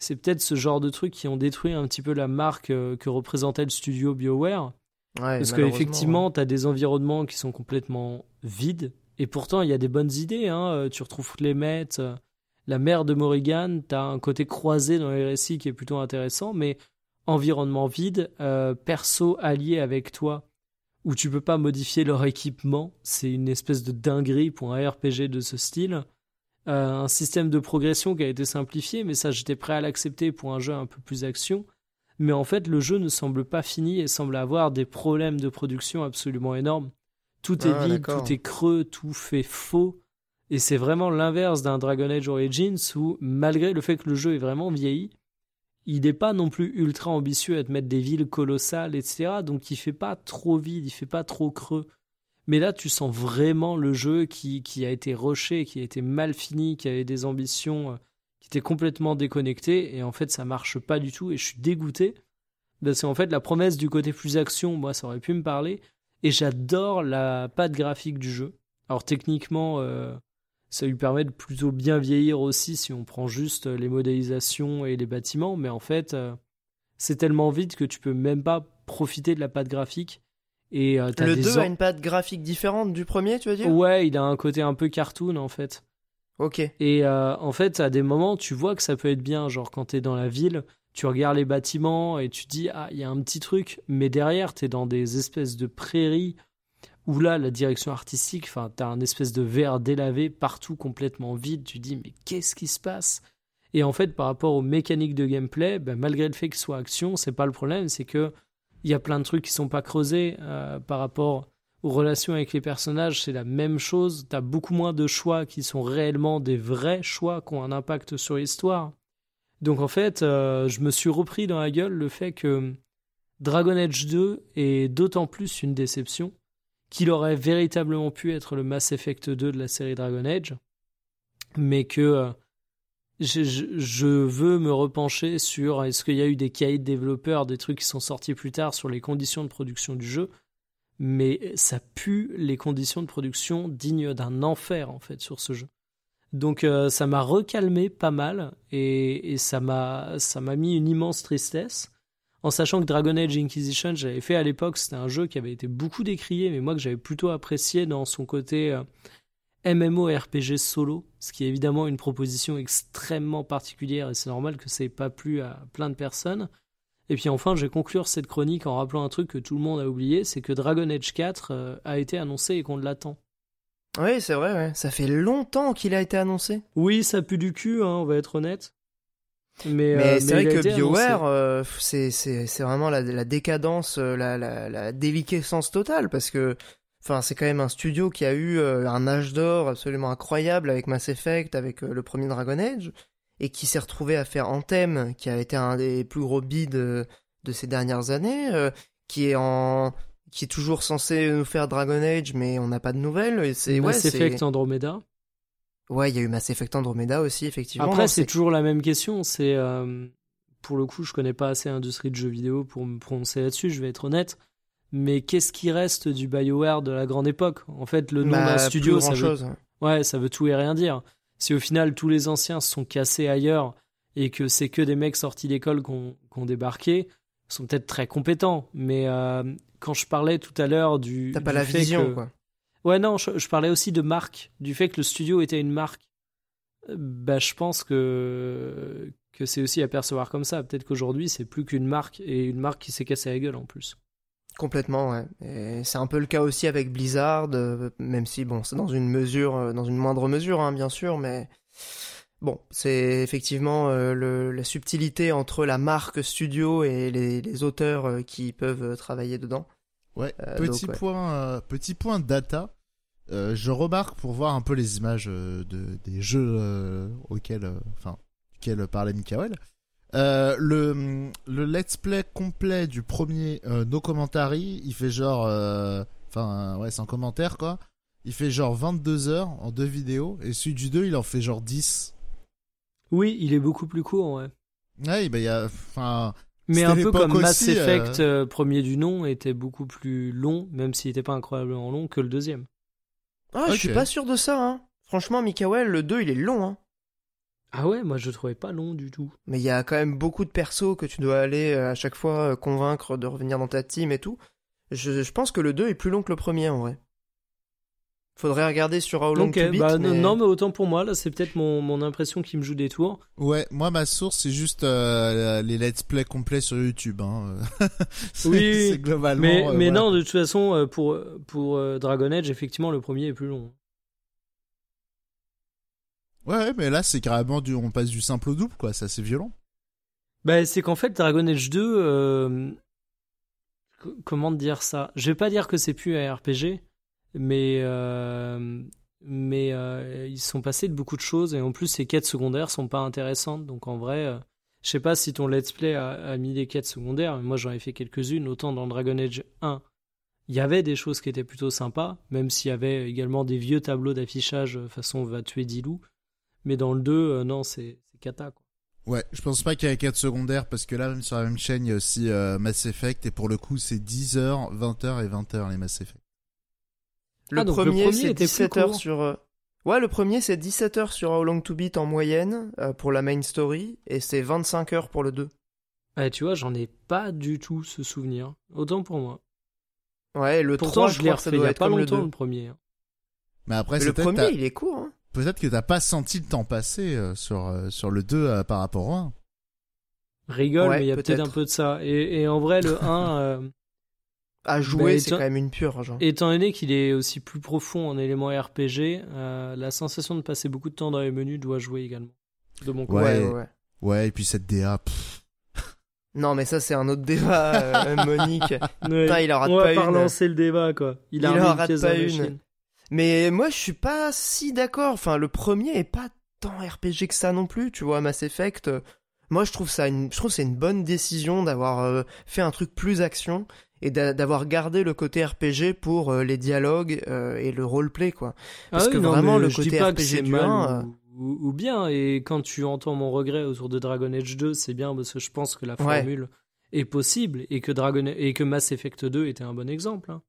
c'est peut-être ce genre de trucs qui ont détruit un petit peu la marque euh, que représentait le studio BioWare. ouais, Parce qu'effectivement, tu as des environnements qui sont complètement vides. Et pourtant, il y a des bonnes idées. Hein. Euh, Tu retrouves Clémet, euh, la mère de Morrigan. Tu as un côté croisé dans les récits qui est plutôt intéressant. Mais environnement vide, euh, perso allié avec toi, où tu peux pas modifier leur équipement. C'est une espèce de dinguerie pour un RPG de ce style. Euh, un système de progression qui a été simplifié, mais ça, j'étais prêt à l'accepter pour un jeu un peu plus action mais en fait le jeu ne semble pas fini et semble avoir des problèmes de production absolument énormes. Tout est Ah, vide, tout est creux, tout fait faux. Et c'est vraiment l'inverse d'un Dragon Age Origins où, malgré le fait que le jeu est vraiment vieilli, il n'est pas non plus ultra ambitieux à te mettre des villes colossales, etc. Donc il fait pas trop vide, il fait pas trop creux. Mais là, tu sens vraiment le jeu qui, a été rushé, qui a été mal fini, qui avait des ambitions euh, qui étaient complètement déconnectées. Et en fait, ça marche pas du tout. Et je suis dégoûté. Parce qu'en fait, la promesse du côté plus action, moi, ça aurait pu me parler. Et j'adore la patte graphique du jeu. Alors techniquement, euh, ça lui permet de plutôt bien vieillir aussi si on prend juste les modélisations et les bâtiments. Mais en fait, euh, c'est tellement vite que tu peux même pas profiter de la patte graphique. Et euh, t'as Le des 2 en- a une patte graphique différente du premier, tu veux dire? Ouais, il a un côté un peu cartoon en fait. Ok. Et euh, en fait, à des moments, tu vois que ça peut être bien. Genre, quand t'es dans la ville, tu regardes les bâtiments et tu dis, ah, il y a un petit truc. Mais derrière, t'es dans des espèces de prairies où là, la direction artistique, enfin, t'as un espèce de verre délavé partout complètement vide. Tu dis, mais qu'est-ce qui se passe? Et en fait, par rapport aux mécaniques de gameplay, ben, malgré le fait que ce soit action, c'est pas le problème. C'est que il y a plein de trucs qui sont pas creusés euh, par rapport aux relations avec les personnages, c'est la même chose. T'as beaucoup moins de choix qui sont réellement des vrais choix qui ont un impact sur l'histoire. Donc en fait, euh, je me suis repris dans la gueule le fait que Dragon Age 2 est d'autant plus une déception qu'il aurait véritablement pu être le Mass Effect 2 de la série Dragon Age, mais que euh, je, veux me repencher sur est-ce qu'il y a eu des cahiers de développeurs, des trucs qui sont sortis plus tard sur les conditions de production du jeu, mais ça pue les conditions de production dignes d'un enfer en fait sur ce jeu. Donc euh, ça m'a recalmé pas mal et, et ça m'a ça m'a mis une immense tristesse en sachant que Dragon Age Inquisition j'avais fait à l'époque c'était un jeu qui avait été beaucoup décrié mais moi que j'avais plutôt apprécié dans son côté euh, MMORPG solo ce qui est évidemment une proposition extrêmement particulière et c'est normal que ça ait pas plu à plein de personnes et puis enfin, je vais conclure cette chronique en rappelant un truc que tout le monde a oublié, c'est que Dragon Age 4 euh, a été annoncé et qu'on l'attend. Oui, c'est vrai, ouais. Ça fait longtemps qu'il a été annoncé. Oui, ça pue du cul, hein, on va être honnête. Mais, Mais euh, c'est vrai que BioWare, euh, c'est vraiment la, la décadence, la, la, la déliquescence totale parce que enfin c'est quand même un studio qui a eu euh, un âge d'or absolument incroyable avec Mass Effect, avec euh, le premier Dragon Age et qui s'est retrouvé à faire Anthem, qui a été un des plus gros bids de, de ces dernières années, euh, qui est en qui est toujours censé nous faire Dragon Age, mais on n'a pas de nouvelles. Et c'est Mass Effect Andromeda. ouais, il y a eu Mass Effect Andromeda aussi, effectivement. Après, c'est toujours la même question. C'est euh, pour le coup, je connais pas assez l'industrie de jeux vidéo pour me prononcer là-dessus. Je vais être honnête. Mais qu'est-ce qui reste du BioWare de la grande époque? En fait, le nom Bah, d'un plus studio, ça veut grand-chose. Ouais, ça veut tout et rien dire. Si au final tous les anciens se sont cassés ailleurs et que c'est que des mecs sortis d'école qui ont, débarqué, ils sont peut-être très compétents. Mais euh, quand je parlais tout à l'heure du. T'as pas la vision, que- quoi. Ouais, non, je, je parlais aussi de marque, du fait que le studio était une marque. Euh, Bah, je pense que, que c'est aussi à percevoir comme ça. Peut-être qu'aujourd'hui, c'est plus qu'une marque et une marque qui s'est cassée la gueule en plus. Complètement, ouais. Et c'est un peu le cas aussi avec Blizzard, euh, même si bon, c'est dans une mesure, euh, dans une moindre mesure, hein, bien sûr, mais bon, c'est effectivement euh, le, la subtilité entre la marque studio et les, les auteurs euh, qui peuvent travailler dedans. Ouais, Euh, petit, donc, ouais. point, petit point data. Je remarque pour voir un peu les images de, des jeux auxquels, enfin, duquel parlait Mikael. Euh, le, le let's play complet du premier euh, No Commentary, il fait genre, euh, enfin, ouais, c'est un commentaire quoi. Il fait genre 22 heures en deux vidéos et celui du 2 il en fait genre 10. Oui, il est beaucoup plus court, ouais. Ouais, bah il y a, enfin, Mais un peu comme Mass aussi, Effect, euh, premier du nom, était beaucoup plus long, même s'il n'était pas incroyablement long, que le deuxième. Ah, je suis pas sûr de ça, hein. Franchement, Mikael, le 2, il est long, hein. Ah ouais, moi je trouvais pas long du tout. Mais il y a quand même beaucoup de persos que tu dois aller euh, à chaque fois euh, convaincre de revenir dans ta team et tout. Je, je pense que le 2 est plus long que le premier en vrai. Faudrait regarder sur How Long to Beat, bah, mais... non, mais autant pour moi, là c'est peut-être mon, mon impression qui me joue des tours. ouais, moi ma source c'est juste euh, les let's play complets sur YouTube. Hein. c'est, Oui, c'est globalement. Mais, euh, mais voilà. non, de toute façon, pour, pour euh, Dragon Age, effectivement, le premier est plus long. Ouais, mais là c'est carrément du, on passe du simple au double quoi, c'est assez violent. Bah, c'est qu'en fait, Dragon Age 2, euh, comment dire ça? Je vais pas dire que c'est plus un RPG, mais, euh, mais euh, ils sont passés de beaucoup de choses et en plus, ces quêtes secondaires sont pas intéressantes. Donc en vrai, je sais pas si ton let's play a, mis des quêtes secondaires, mais moi j'en ai fait quelques-unes. Autant dans Dragon Age 1, il y avait des choses qui étaient plutôt sympas, même s'il y avait également des vieux tableaux d'affichage façon on va tuer 10 loups. Mais dans le 2, euh, non, c'est cata quoi. Ouais, je pense pas qu'il y ait quête secondaire parce que là même sur la même chaîne il y a aussi euh, Mass Effect et pour le coup c'est 10h, 20h et 20h les Mass Effect. Le Ah, premier, premier c'est était plus 17 heures court. sur... euh, Ouais, le premier, c'est 17 heures sur How Long to Beat en moyenne euh, pour la main story, et c'est 25 heures pour le 2. Ouais, tu vois, j'en ai pas du tout ce souvenir. Autant pour moi. Ouais, le Pourtant, 3, je je l'ai crois que ça refait il y doit a être pas comme le longtemps 2. le premier. hein. Mais après Mais le premier, il est court, hein. Peut-être que t'as pas senti le temps passer euh, sur euh, sur le 2 euh, par rapport au 1. Rigole, Ouais, mais il y a peut-être un peu de ça. Et, et en vrai, le 1, euh, À jouer, Bah, c'est étant- quand même une purge. hein. étant donné qu'il est aussi plus profond en éléments RPG, euh, la sensation de passer beaucoup de temps dans les menus doit jouer également. De mon côté. Ouais. ouais, ouais. et puis cette DA. pff. Non, mais ça, c'est un autre débat, euh, Monique. Ouais. Putain, il en rate On va pas pas une. relancer le débat, quoi. Il, a Il remis en une rate pièce pas une. Mais moi, je suis pas si d'accord. Enfin, le premier est pas tant RPG que ça non plus, tu vois, Mass Effect. Moi, je trouve ça une, je trouve c'est une bonne décision d'avoir euh, fait un truc plus action et d'a- d'avoir gardé le côté RPG pour euh, les dialogues euh, et le roleplay, quoi. Parce Ah oui, que non, vraiment, le côté RPG c'est du mal 1, ou, bien. Et quand tu entends mon regret autour de Dragon Age 2, c'est bien parce que je pense que la Ouais. formule est possible et que Dragon et que Mass Effect 2 était un bon exemple. hein.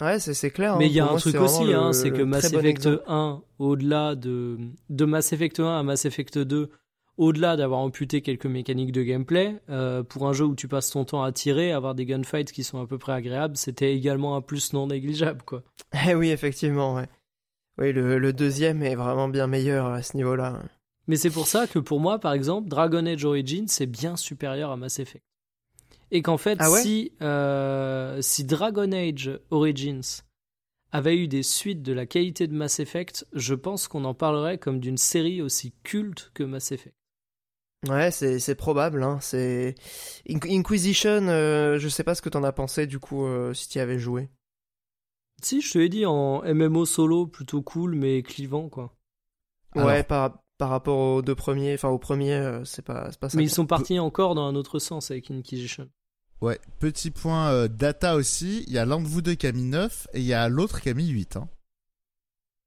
Ouais, c'est clair. Mais hein. il y a un moi, truc aussi, hein, c'est que Mass bon Effect exemple. 1, au-delà de, de Mass Effect 1 à Mass Effect 2, au-delà d'avoir amputé quelques mécaniques de gameplay, euh, pour un jeu où tu passes ton temps à tirer, avoir des gunfights qui sont à peu près agréables, c'était également un plus non négligeable, quoi. Eh oui, effectivement, ouais. Oui, le, le deuxième est vraiment bien meilleur à ce niveau-là. Mais c'est pour ça que pour moi, par exemple, Dragon Age Origins c'est bien supérieur à Mass Effect. Et qu'en fait, Ah ouais si, euh, si Dragon Age Origins avait eu des suites de la qualité de Mass Effect, je pense qu'on en parlerait comme d'une série aussi culte que Mass Effect. Ouais, c'est c'est probable. Hein. C'est Inquisition. euh, je sais pas ce que t'en as pensé du coup euh, si t'y avais joué. Si, je te l'ai dit, en MMO solo, plutôt cool, mais clivant, quoi. Alors- Ouais, par par rapport aux deux premiers, enfin au premier, euh, c'est pas c'est pas ça. Mais ils sont partis encore dans un autre sens avec Inquisition. Ouais, petit point euh, data aussi, il y a l'un de vous deux qui a mis 9 et il y a l'autre qui a mis 8 hein,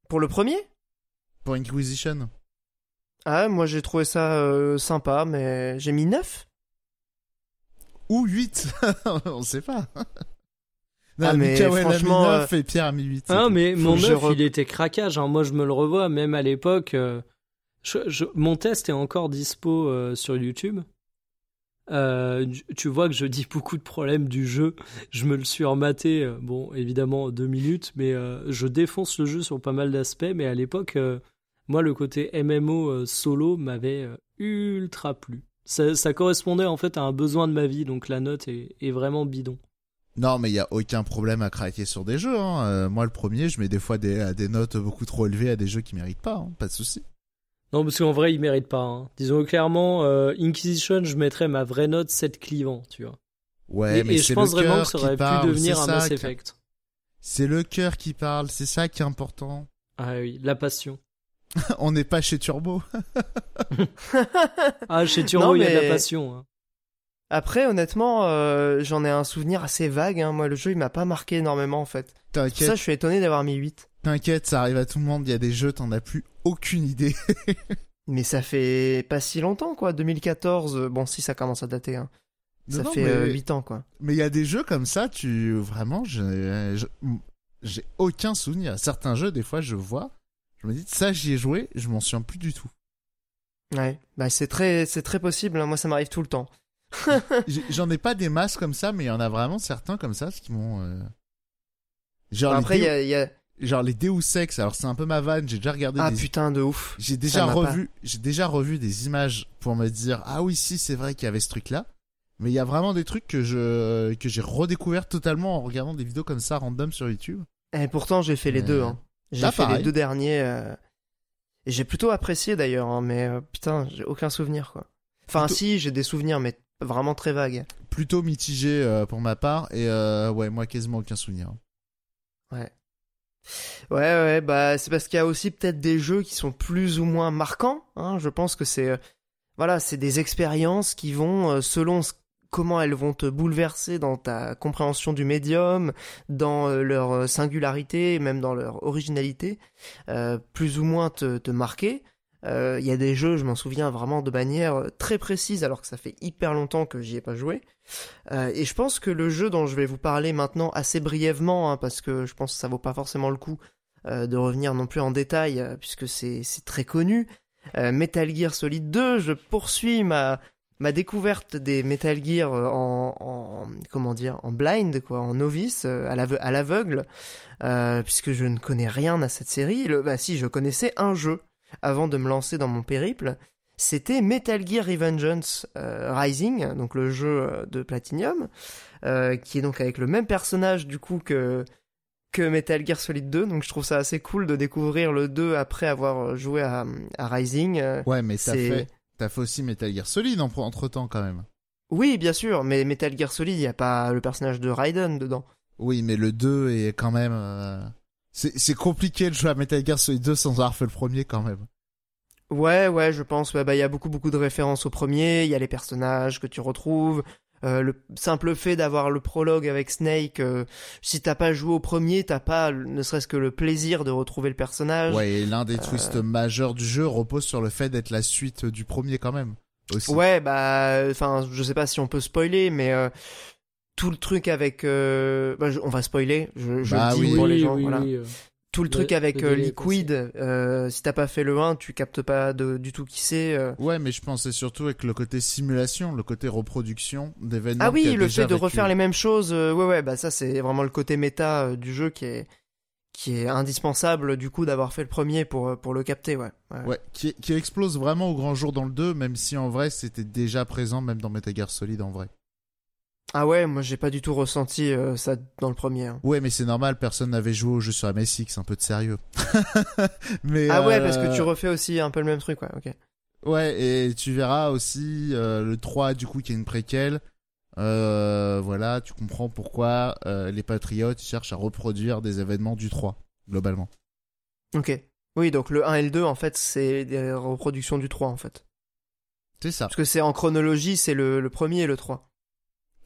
Pour le premier? Pour Inquisition. Ah, moi j'ai trouvé ça euh, sympa, mais j'ai mis 9 Ou 8, on sait pas. non, Ah, mais Mikael a mis franchement, 9 et Pierre a mis 8. c'est Ah, mais mon que je 9, re- il était craquage. hein. Moi, je me le revois, même à l'époque. euh, je- je- mon test est encore dispo euh, sur YouTube. Euh, tu- vois que je dis beaucoup de problèmes du jeu. Je me le suis rematé, euh, bon, évidemment, deux minutes, mais euh, je défonce le jeu sur pas mal d'aspects. Mais à l'époque, moi, le côté MMO solo m'avait ultra plu. Ça, correspondait en fait à un besoin de ma vie, donc la note est, vraiment bidon. Non, mais il y a aucun problème à craquer sur des jeux. Hein. Moi, le premier, je mets des fois des, des notes beaucoup trop élevées à des jeux qui méritent pas. Hein. Pas de souci. Non, parce qu'en vrai, ils méritent pas. Hein. Disons clairement, euh, Inquisition, je mettrais ma vraie note 7 clivant, tu vois. Ouais, et, mais et je pense le vraiment que ça aurait parle, pu devenir un Mass qui- Effect. C'est le cœur qui parle, c'est ça qui est important. Ah oui, la passion. On n'est pas chez Turbo. Ah, chez Turbo, Non, il y a de la mais- passion. hein. Après, honnêtement, euh, j'en ai un souvenir assez vague. Hein. Moi, le jeu, il m'a pas marqué énormément, en fait. Pour T'inquiète, ça, je suis étonné d'avoir mis 8. T'inquiète, ça arrive à tout le monde. Il y a des jeux, t'en as plus aucune idée. Mais ça fait pas si longtemps, quoi. 2014, euh, bon, si ça commence à dater. Hein. Ça non, fait mais- euh, 8 ans, quoi. Mais il y a des jeux comme ça, tu vraiment, je- j'ai aucun souvenir. Certains jeux, des fois, je vois, je me dis ça, j'y ai joué, je m'en souviens plus du tout. Ouais, bah c'est très, c'est très possible. hein. Moi, ça m'arrive tout le temps. J'en ai pas des masses comme ça, mais il y en a vraiment certains comme ça, ce qui m'ont. euh, Genre, Après, il y a, y a- genre les Deus Ex, alors c'est un peu ma vanne, j'ai déjà regardé ah des putain de ouf. J'ai déjà revu, j'ai déjà revu des images pour me dire ah oui si c'est vrai qu'il y avait ce truc là. Mais il y a vraiment des trucs que je que j'ai redécouvert totalement en regardant des vidéos comme ça random sur YouTube. Et pourtant, j'ai fait les deux. Hein. J'ai ah, fait les deux derniers. euh, Et j'ai plutôt apprécié d'ailleurs, hein, mais euh, putain, j'ai aucun souvenir, quoi. Enfin, Plutôt- si, j'ai des souvenirs, mais vraiment très vagues. Plutôt mitigé euh, pour ma part et ouais moi quasiment aucun souvenir. Ouais, ouais, bah c'est parce qu'il y a aussi peut-être des jeux qui sont plus ou moins marquants. Hein. Je pense que c'est, euh, voilà, c'est des expériences qui vont, euh, selon comment elles vont te bouleverser dans ta compréhension du médium, dans euh, leur singularité, même dans leur originalité, plus ou moins te, te marquer. Euh, Il y a des jeux, je m'en souviens vraiment de manière euh, très précise, alors que ça fait hyper longtemps que j'y ai pas joué. Euh, et je pense que le jeu dont je vais vous parler maintenant assez brièvement, hein, parce que je pense que ça vaut pas forcément le coup de revenir non plus en détail, puisque c'est très connu. Metal Gear Solid 2, je poursuis ma ma découverte des Metal Gear en, en comment dire en blind quoi, en novice, à l'ave- à l'aveugle, puisque je ne connais rien à cette série. Bah si, je connaissais un jeu avant de me lancer dans mon périple. C'était Metal Gear Revengeance euh, Rising, donc le jeu euh, de Platinum, euh, qui est donc avec le même personnage du coup que que Metal Gear Solid 2, donc je trouve ça assez cool de découvrir le 2 après avoir joué à, à Rising. Ouais mais t'as fait fait aussi Metal Gear Solid entre temps quand même. Oui, bien sûr, mais Metal Gear Solid, il n'y a pas le personnage de Raiden dedans. Oui mais le 2 est quand même c'est c'est compliqué de jouer à Metal Gear Solid 2 sans avoir fait le premier quand même. Ouais, ouais, je pense. Ouais, bah, il y a beaucoup, beaucoup de références au premier. Il y a les personnages que tu retrouves. Euh, le simple fait d'avoir le prologue avec Snake, euh, si t'as pas joué au premier, t'as pas, ne serait-ce que le plaisir de retrouver le personnage. Ouais et l'un Euh. des twists majeurs du jeu repose sur le fait d'être la suite du premier quand même. Aussi. Ouais, bah, enfin, je sais pas si on peut spoiler, mais euh, tout le truc avec, euh, bah, je- on va spoiler. Je, je Bah le dis oui. pour les gens. oui, voilà. oui, euh. Tout le Le- truc avec le euh, Liquid, si t'as pas fait le 1, tu captes pas de- du tout qui c'est. Ouais, mais je pensais surtout avec le côté simulation, le côté reproduction d'événements. Ah oui, le fait de vécu. refaire les mêmes choses, ouais, ouais, bah ça c'est vraiment le côté méta du jeu qui est qui est indispensable du coup d'avoir fait le premier pour pour le capter, ouais. ouais. Ouais, qui, qui explose vraiment au grand jour dans le 2, même si en vrai c'était déjà présent même dans Metal Gear Solid en vrai. Ah ouais, moi j'ai pas du tout ressenti euh, ça dans le premier. hein. Ouais, mais c'est normal, personne n'avait joué au jeu sur MSX, un peu de sérieux. mais Ah ouais, euh, parce que tu refais aussi un peu le même truc, ouais, ok. Ouais, et tu verras aussi euh, le 3 du coup qui est une préquelle. Euh, voilà, tu comprends pourquoi euh, les patriotes cherchent à reproduire des événements du 3 globalement. Ok. Oui, donc le 1 et le 2 en fait c'est des reproductions du 3 en fait. C'est ça. Parce que c'est en chronologie, c'est le, le premier et le 3.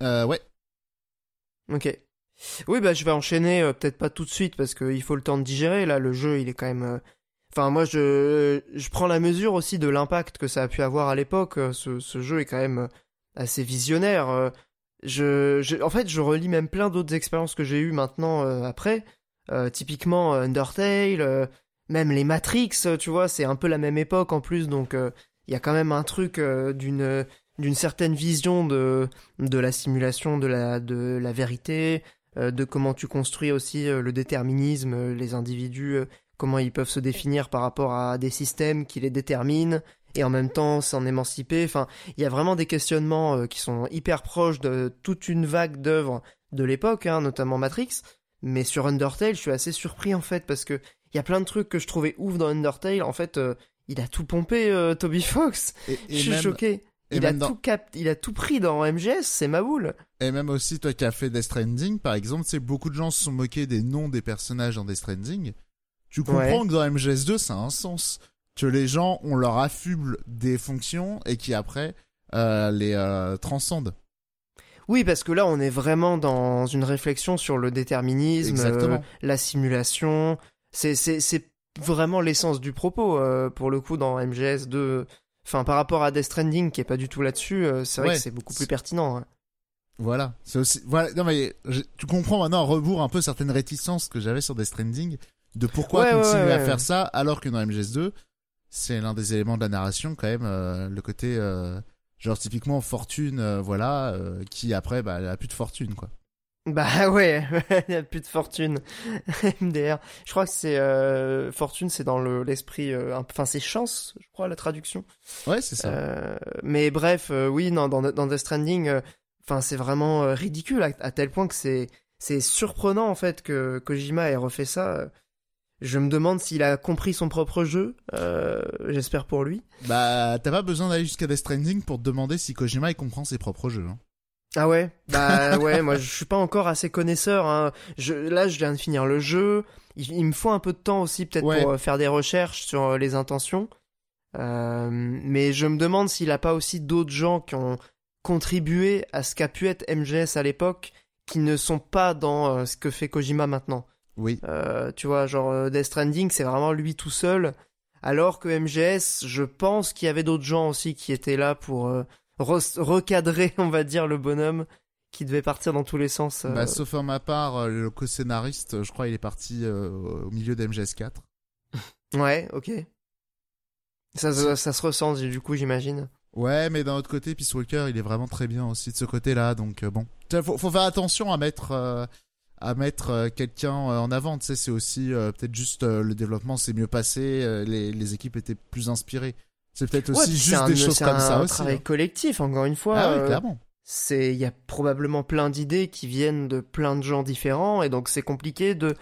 Euh, ouais, Ok. Oui, bah je vais enchaîner, euh, peut-être pas tout de suite parce qu'il faut le temps de digérer. Là, le jeu, il est quand même. euh, Enfin, moi, je je prends la mesure aussi de l'impact que ça a pu avoir à l'époque. Euh, Ce, ce jeu est quand même assez visionnaire. Je, je- en fait, je relis même plein d'autres expériences que j'ai eues maintenant après. Typiquement Undertale, même les Matrix, tu vois, c'est un peu la même époque en plus, donc il y a quand même un truc d'une d'une certaine vision de de la simulation, de la de la vérité, euh, de comment tu construis aussi euh, le déterminisme, euh, les individus, comment ils peuvent se définir par rapport à des systèmes qui les déterminent et en même temps s'en émanciper. Enfin, il y a vraiment des questionnements qui sont hyper proches de toute une vague d'œuvres de l'époque, hein, notamment Matrix. Mais sur Undertale, je suis assez surpris en fait parce que il y a plein de trucs que je trouvais ouf dans Undertale. En fait, euh, il a tout pompé euh, Toby Fox. Et, et je suis même, choqué. Et Il a dans- tout cap, il a tout pris dans MGS, c'est ma boule. Et même aussi, toi qui as fait Death Stranding, par exemple, tu sais, beaucoup de gens se sont moqués des noms des personnages dans Death Stranding. Tu comprends Ouais. que dans MGS2, ça a un sens. Que les gens, on leur affuble des fonctions et qui après euh, les euh, transcendent. Oui, parce que là, on est vraiment dans une réflexion sur le déterminisme, euh, la simulation. C'est, c'est, c'est vraiment l'essence du propos, pour le coup, dans MGS 2. Enfin, par rapport à Death Stranding, qui est pas du tout là-dessus, euh, c'est vrai Ouais. que c'est beaucoup plus pertinent. hein. Voilà. C'est aussi, voilà. Non, mais je- tu comprends maintenant à rebours un peu certaines réticences que j'avais sur Death Stranding de pourquoi Ouais, continuer à faire ça alors que dans MGS2, c'est l'un des éléments de la narration quand même, euh, le côté, euh, genre typiquement fortune, euh, voilà, euh, qui après, bah, elle a plus de fortune, quoi. Bah ouais, il n'y a plus de fortune. MDR. Je crois que c'est euh, fortune, c'est dans le, l'esprit. euh, Enfin, c'est chance, je crois, la traduction. Ouais, c'est ça. Euh, mais bref, euh, oui, non, dans, dans Death Stranding, euh, enfin, c'est vraiment euh, ridicule à, à tel point que c'est c'est surprenant en fait que Kojima ait refait ça. Je me demande s'il a compris son propre jeu. euh, J'espère pour lui. Bah, t'as pas besoin d'aller jusqu'à Death Stranding pour te demander si Kojima il comprend ses propres jeux. Hein. Ah ouais? Bah ouais, moi je suis pas encore assez connaisseur. Hein. Je, là, je viens de finir le jeu. Il, il me faut un peu de temps aussi peut-être Ouais. pour euh, faire des recherches sur euh, les intentions. Euh, mais je me demande s'il a pas aussi d'autres gens qui ont contribué à ce qu'a pu être MGS à l'époque qui ne sont pas dans euh, ce que fait Kojima maintenant. Oui. Euh, tu vois, genre Death Stranding, c'est vraiment lui tout seul. Alors que MGS, je pense qu'il y avait d'autres gens aussi qui étaient là pour euh, recadrer, on va dire, le bonhomme qui devait partir dans tous les sens. euh. Bah, sauf à ma part, euh, le co-scénariste, je crois, il est parti euh, au milieu d'MGS4. Ouais, ok. Ça, ça, ça se ressent du coup, j'imagine. Ouais, mais d'un autre côté, Peace Walker, il est vraiment très bien aussi de ce côté-là, donc euh, bon. Faut, faut faire attention à mettre à mettre quelqu'un en avant. Tu sais, c'est aussi euh, peut-être juste euh, le développement s'est mieux passé, euh, les, les équipes étaient plus inspirées. C'est peut-être Ouais, aussi c'est juste un- des choses c'est comme un ça aussi. travail hein. collectif, encore une fois. Ah oui, euh, clairement. c'est il y a probablement plein d'idées qui viennent de plein de gens différents et donc c'est compliqué de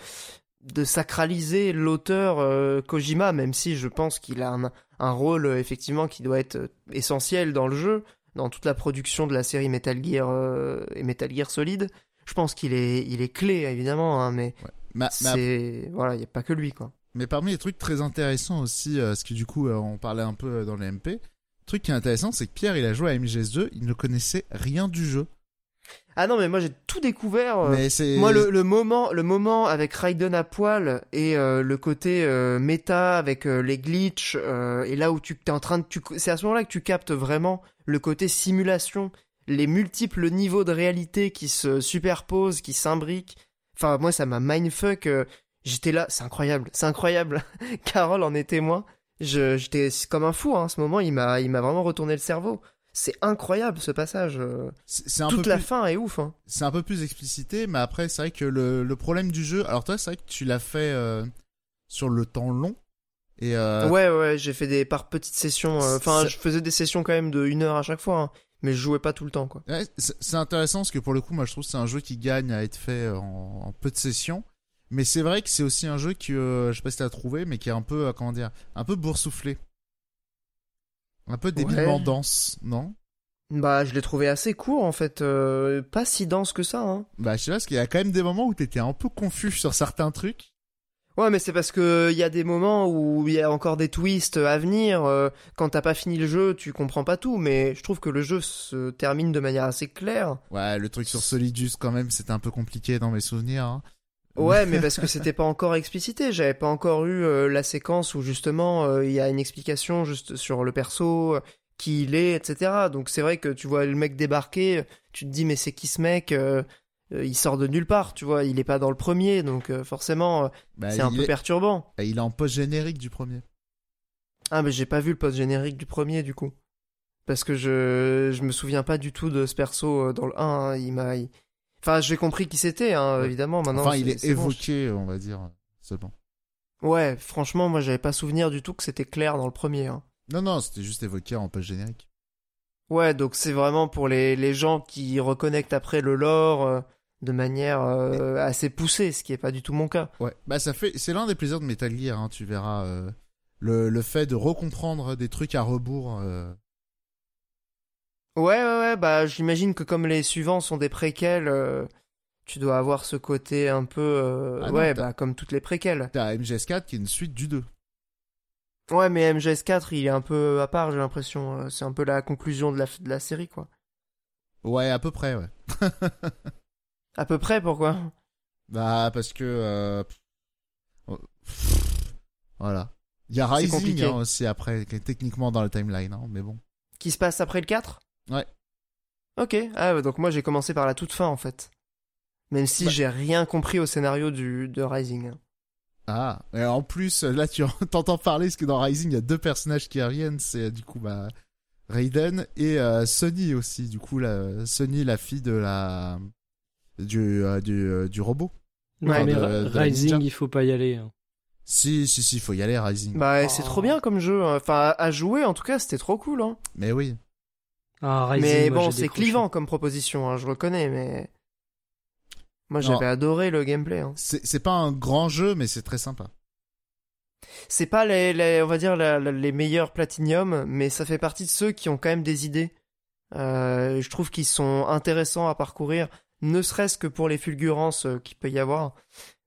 de sacraliser l'auteur euh, Kojima même si je pense qu'il a un, un rôle euh, effectivement qui doit être essentiel dans le jeu dans toute la production de la série Metal Gear euh, et Metal Gear Solid je pense qu'il est il est clé évidemment hein, mais Ma- ma- c'est voilà il y a pas que lui quoi Mais parmi les trucs très intéressants aussi, euh, parce que du coup, euh, on parlait un peu euh, dans les MP, le truc qui est intéressant, c'est que Pierre, il a joué à MGS2, il ne connaissait rien du jeu. ah non mais moi j'ai tout découvert euh, Mais c'est... Moi, le, le moment, le moment avec Raiden à poil et euh, le côté euh, méta avec euh, les glitches euh, et là où tu es en train de, tu, c'est à ce moment-là que tu captes vraiment le côté simulation, les multiples niveaux de réalité qui se superposent, qui s'imbriquent. Enfin, moi, ça m'a mindfuck. Euh, J'étais là, c'est incroyable, c'est incroyable. Carole en est témoin. Je, j'étais comme un fou hein, à ce moment. Il m'a, il m'a vraiment retourné le cerveau. C'est incroyable ce passage. euh. c'est un, Toute peu la plus... fin est ouf. Hein. c'est un peu plus explicité, mais après, c'est vrai que le, le problème du jeu... Alors toi, c'est vrai que tu l'as fait euh, sur le temps long. Et euh, Ouais, ouais, j'ai fait des par petites sessions. euh, Enfin, je faisais des sessions quand même de une heure à chaque fois, hein, mais je jouais pas tout le temps, quoi. ouais, c'est c'est intéressant parce que pour le coup, moi, je trouve que c'est un jeu qui gagne à être fait en, en peu de sessions. Mais c'est vrai que c'est aussi un jeu qui, euh, je sais pas si t'as trouvé, mais qui est un peu, euh, comment dire, un peu boursouflé. Un peu débilement Ouais. dense, non? Bah, je l'ai trouvé assez court en fait, euh, pas si dense que ça. Hein. Bah, je sais pas, parce qu'il y a quand même des moments où t'étais un peu confus sur certains trucs. Ouais, mais c'est parce que il y a des moments où il y a encore des twists à venir. quand t'as pas fini le jeu, tu comprends pas tout, mais je trouve que le jeu se termine de manière assez claire. Ouais, le truc sur Solidus, quand même, c'était un peu compliqué dans mes souvenirs. hein. Ouais, mais parce que c'était pas encore explicité. J'avais pas encore eu euh, la séquence où justement euh, il y a une explication juste sur le perso, euh, qui il est, etc. Donc c'est vrai que tu vois le mec débarquer, tu te dis mais c'est qui ce mec Il sort de nulle part, tu vois. Il est pas dans le premier, donc forcément Bah, c'est un peu est- perturbant. bah, il est en post-générique du premier. Ah mais j'ai pas vu le post générique du premier du coup. Parce que je je me souviens pas du tout de ce perso dans le 1. hein. Il m'a il- Enfin, j'ai compris qui c'était, hein, évidemment. Maintenant, enfin, il est, bon, évoqué, on va dire, seulement. Ouais, franchement, moi j'avais pas souvenir du tout que c'était clair dans le premier. hein. Non, non, c'était juste évoqué en post-générique. Ouais, donc c'est vraiment pour les, les gens qui reconnectent après le lore. euh, de manière euh, assez poussée, ce qui est pas du tout mon cas. Ouais, bah ça fait, c'est l'un des plaisirs de Metal Gear, hein, tu verras. euh, le, le fait de recomprendre des trucs à rebours. Ouais, ouais, ouais, bah j'imagine que comme les suivants sont des préquels, euh, tu dois avoir ce côté un peu, euh, Ah non, ouais, bah comme toutes les préquels. T'as MGS4 qui est une suite du 2. Ouais, mais MGS4, il est un peu à part, j'ai l'impression. euh, C'est un peu la conclusion de la, de la série, quoi. Ouais, à peu près, ouais. À peu près, pourquoi? Bah, parce que. euh, oh, Voilà. Il y a C'est Rising compliqué. hein, aussi après, qui est techniquement dans la timeline, hein, mais bon. Qui se passe après le 4 Ouais. Ok, ah donc moi j'ai commencé par la toute fin en fait. Même si Bah. j'ai rien compris au scénario du, de Rising. Ah, et en plus, là, tu t'entends parler, parce que dans Rising, il y a deux personnages qui reviennent, c'est du coup, bah, Raiden et euh, Sunny aussi, du coup, la, Sunny, la fille de la. du, euh, du, euh, du robot. Non, Ouais, mais de- de Rising, il faut pas y aller. hein. Si, si, si, faut y aller, Rising. Bah c'est Oh. trop bien comme jeu. hein. Enfin, à, à jouer en tout cas, c'était trop cool. Hein. Mais oui. Ah, Rising, mais bon, c'est clivant comme proposition, hein, je reconnais, mais. Moi j'avais adoré le gameplay. hein. C'est pas un grand jeu, mais c'est très sympa. C'est pas les, les- on va dire la- la- les meilleurs Platinum, mais ça fait partie de ceux qui ont quand même des idées. Euh, je trouve qu'ils sont intéressants à parcourir, ne serait-ce que pour les fulgurances euh, qu'il peut y avoir.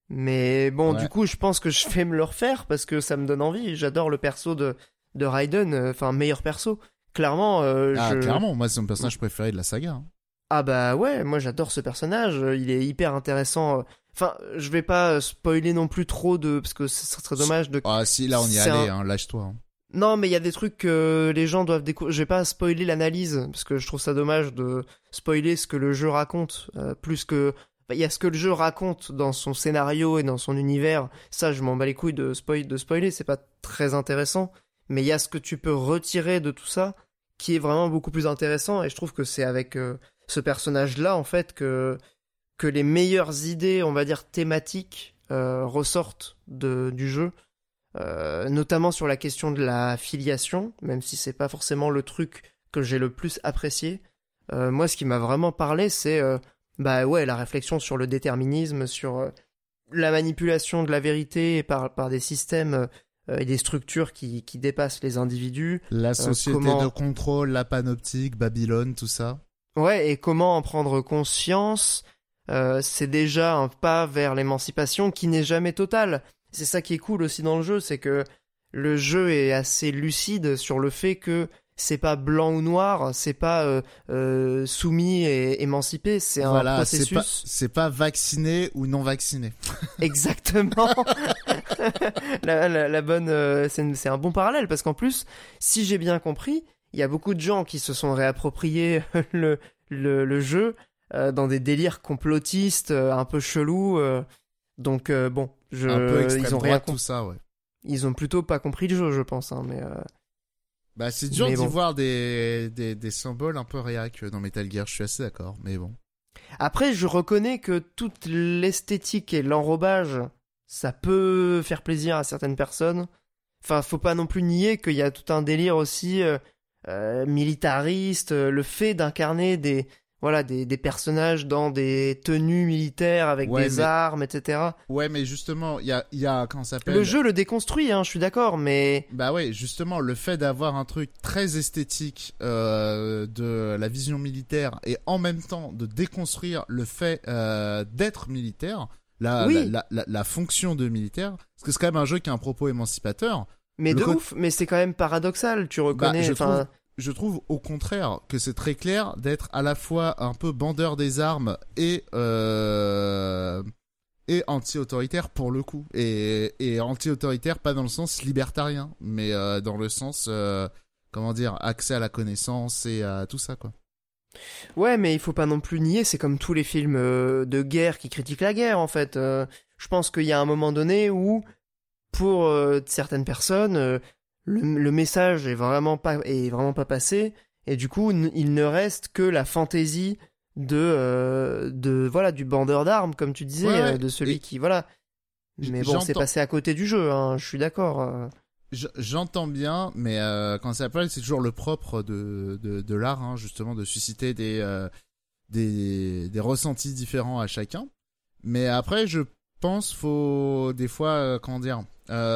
Mais bon, Ouais. du coup, je pense que je vais me le refaire parce que ça me donne envie. J'adore le perso de de Raiden, euh, enfin meilleur perso. Clairement, euh, Ah, je... clairement, moi, c'est mon personnage préféré de la saga. hein. Ah bah ouais, moi j'adore ce personnage, euh, il est hyper intéressant. Enfin, je vais pas euh, spoiler non plus trop de parce que ce serait dommage de Ah, si, là, on y est C'est allé, un- hein, lâche-toi. hein. Non, mais il y a des trucs que les gens doivent découvrir. Je vais pas spoiler l'analyse parce que je trouve ça dommage de spoiler ce que le jeu raconte euh, plus que. bah, Il y a ce que le jeu raconte dans son scénario et dans son univers. Ça, je m'en bats les couilles de, spoil, de spoiler. C'est pas très intéressant. Mais il y a ce que tu peux retirer de tout ça qui est vraiment beaucoup plus intéressant. Et je trouve que c'est avec euh, ce personnage-là, en fait, que, que les meilleures idées, on va dire, thématiques euh, ressortent de, du jeu. Euh, notamment sur la question de la filiation, même si c'est pas forcément le truc que j'ai le plus apprécié. Moi, ce qui m'a vraiment parlé, c'est bah ouais la réflexion sur le déterminisme, sur la manipulation de la vérité par par des systèmes et des structures qui qui dépassent les individus. La société comment- de contrôle, la panoptique, Babylone, tout ça. Ouais, et comment en prendre conscience, euh, c'est déjà un pas vers l'émancipation qui n'est jamais totale. C'est ça qui est cool aussi dans le jeu, c'est que le jeu est assez lucide sur le fait que c'est pas blanc ou noir, c'est pas euh, euh, soumis et émancipé, c'est un voilà, processus. c'est pas vacciné ou non vacciné. Exactement. la, la- la bonne, euh, c'est un bon parallèle parce qu'en plus, si j'ai bien compris, il y a beaucoup de gens qui se sont réappropriés le, le, le jeu euh, dans des délires complotistes un peu chelous. donc bon, je, Un peu ils ont rien, tout ça, ouais. ils ont plutôt pas compris le jeu, je pense. Hein, mais euh, Bah, c'est dur d'y bon. voir des, des, des symboles un peu réac dans Metal Gear, je suis assez d'accord, mais bon. Après, je reconnais que toute l'esthétique et l'enrobage, ça peut faire plaisir à certaines personnes. Enfin, faut pas non plus nier qu'il y a tout un délire aussi euh, euh, militariste, le fait d'incarner des voilà des, des personnages dans des tenues militaires avec Ouais, des mais- armes, etc. Ouais, mais justement, il y a, il y a, comment ça s'appelle Le jeu le déconstruit, hein, je suis d'accord, mais Bah ouais, justement, le fait d'avoir un truc très esthétique euh, de la vision militaire et en même temps de déconstruire le fait euh, d'être militaire, la, Oui. la, la, la fonction de militaire, parce que c'est quand même un jeu qui a un propos émancipateur. mais Le de ouf, mais c'est quand même paradoxal, tu reconnais. je enfin, Je trouve au contraire que c'est très clair d'être à la fois un peu bandeur des armes et euh, et anti-autoritaire pour le coup et, anti-autoritaire pas dans le sens libertarien mais euh, dans le sens euh, comment dire accès à la connaissance et à tout ça quoi. Ouais, mais il faut pas non plus nier, c'est comme tous les films de guerre qui critiquent la guerre en fait. Je pense qu'il y a un moment donné où, pour certaines personnes, le, le message est vraiment pas est vraiment pas passé, et du coup, il ne reste que la fantaisie de euh, de voilà du bandeur d'armes, comme tu disais, Ouais, ouais. euh, de celui Et qui voilà. Mais bon, c'est passé à côté du jeu, hein, je suis d'accord. euh. Je- J'entends bien, mais euh, quand ça s'appelle, c'est toujours le propre de, de, de l'art, hein, justement, de susciter des, euh, des, des ressentis différents à chacun. Mais après, je pense faut des fois, euh, comment dire,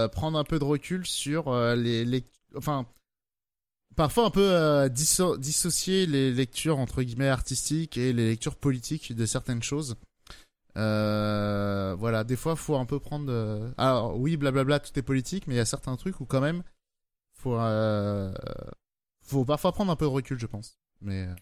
prendre un peu de recul sur euh, les, les, enfin, parfois un peu euh, disso- dissocier les lectures entre guillemets artistiques et les lectures politiques de certaines choses. Euh, voilà, des fois, faut un peu prendre. euh, Alors oui, blablabla, tout est politique, mais il y a certains trucs où quand même, faut, euh, faut parfois prendre un peu de recul, je pense. Mais euh,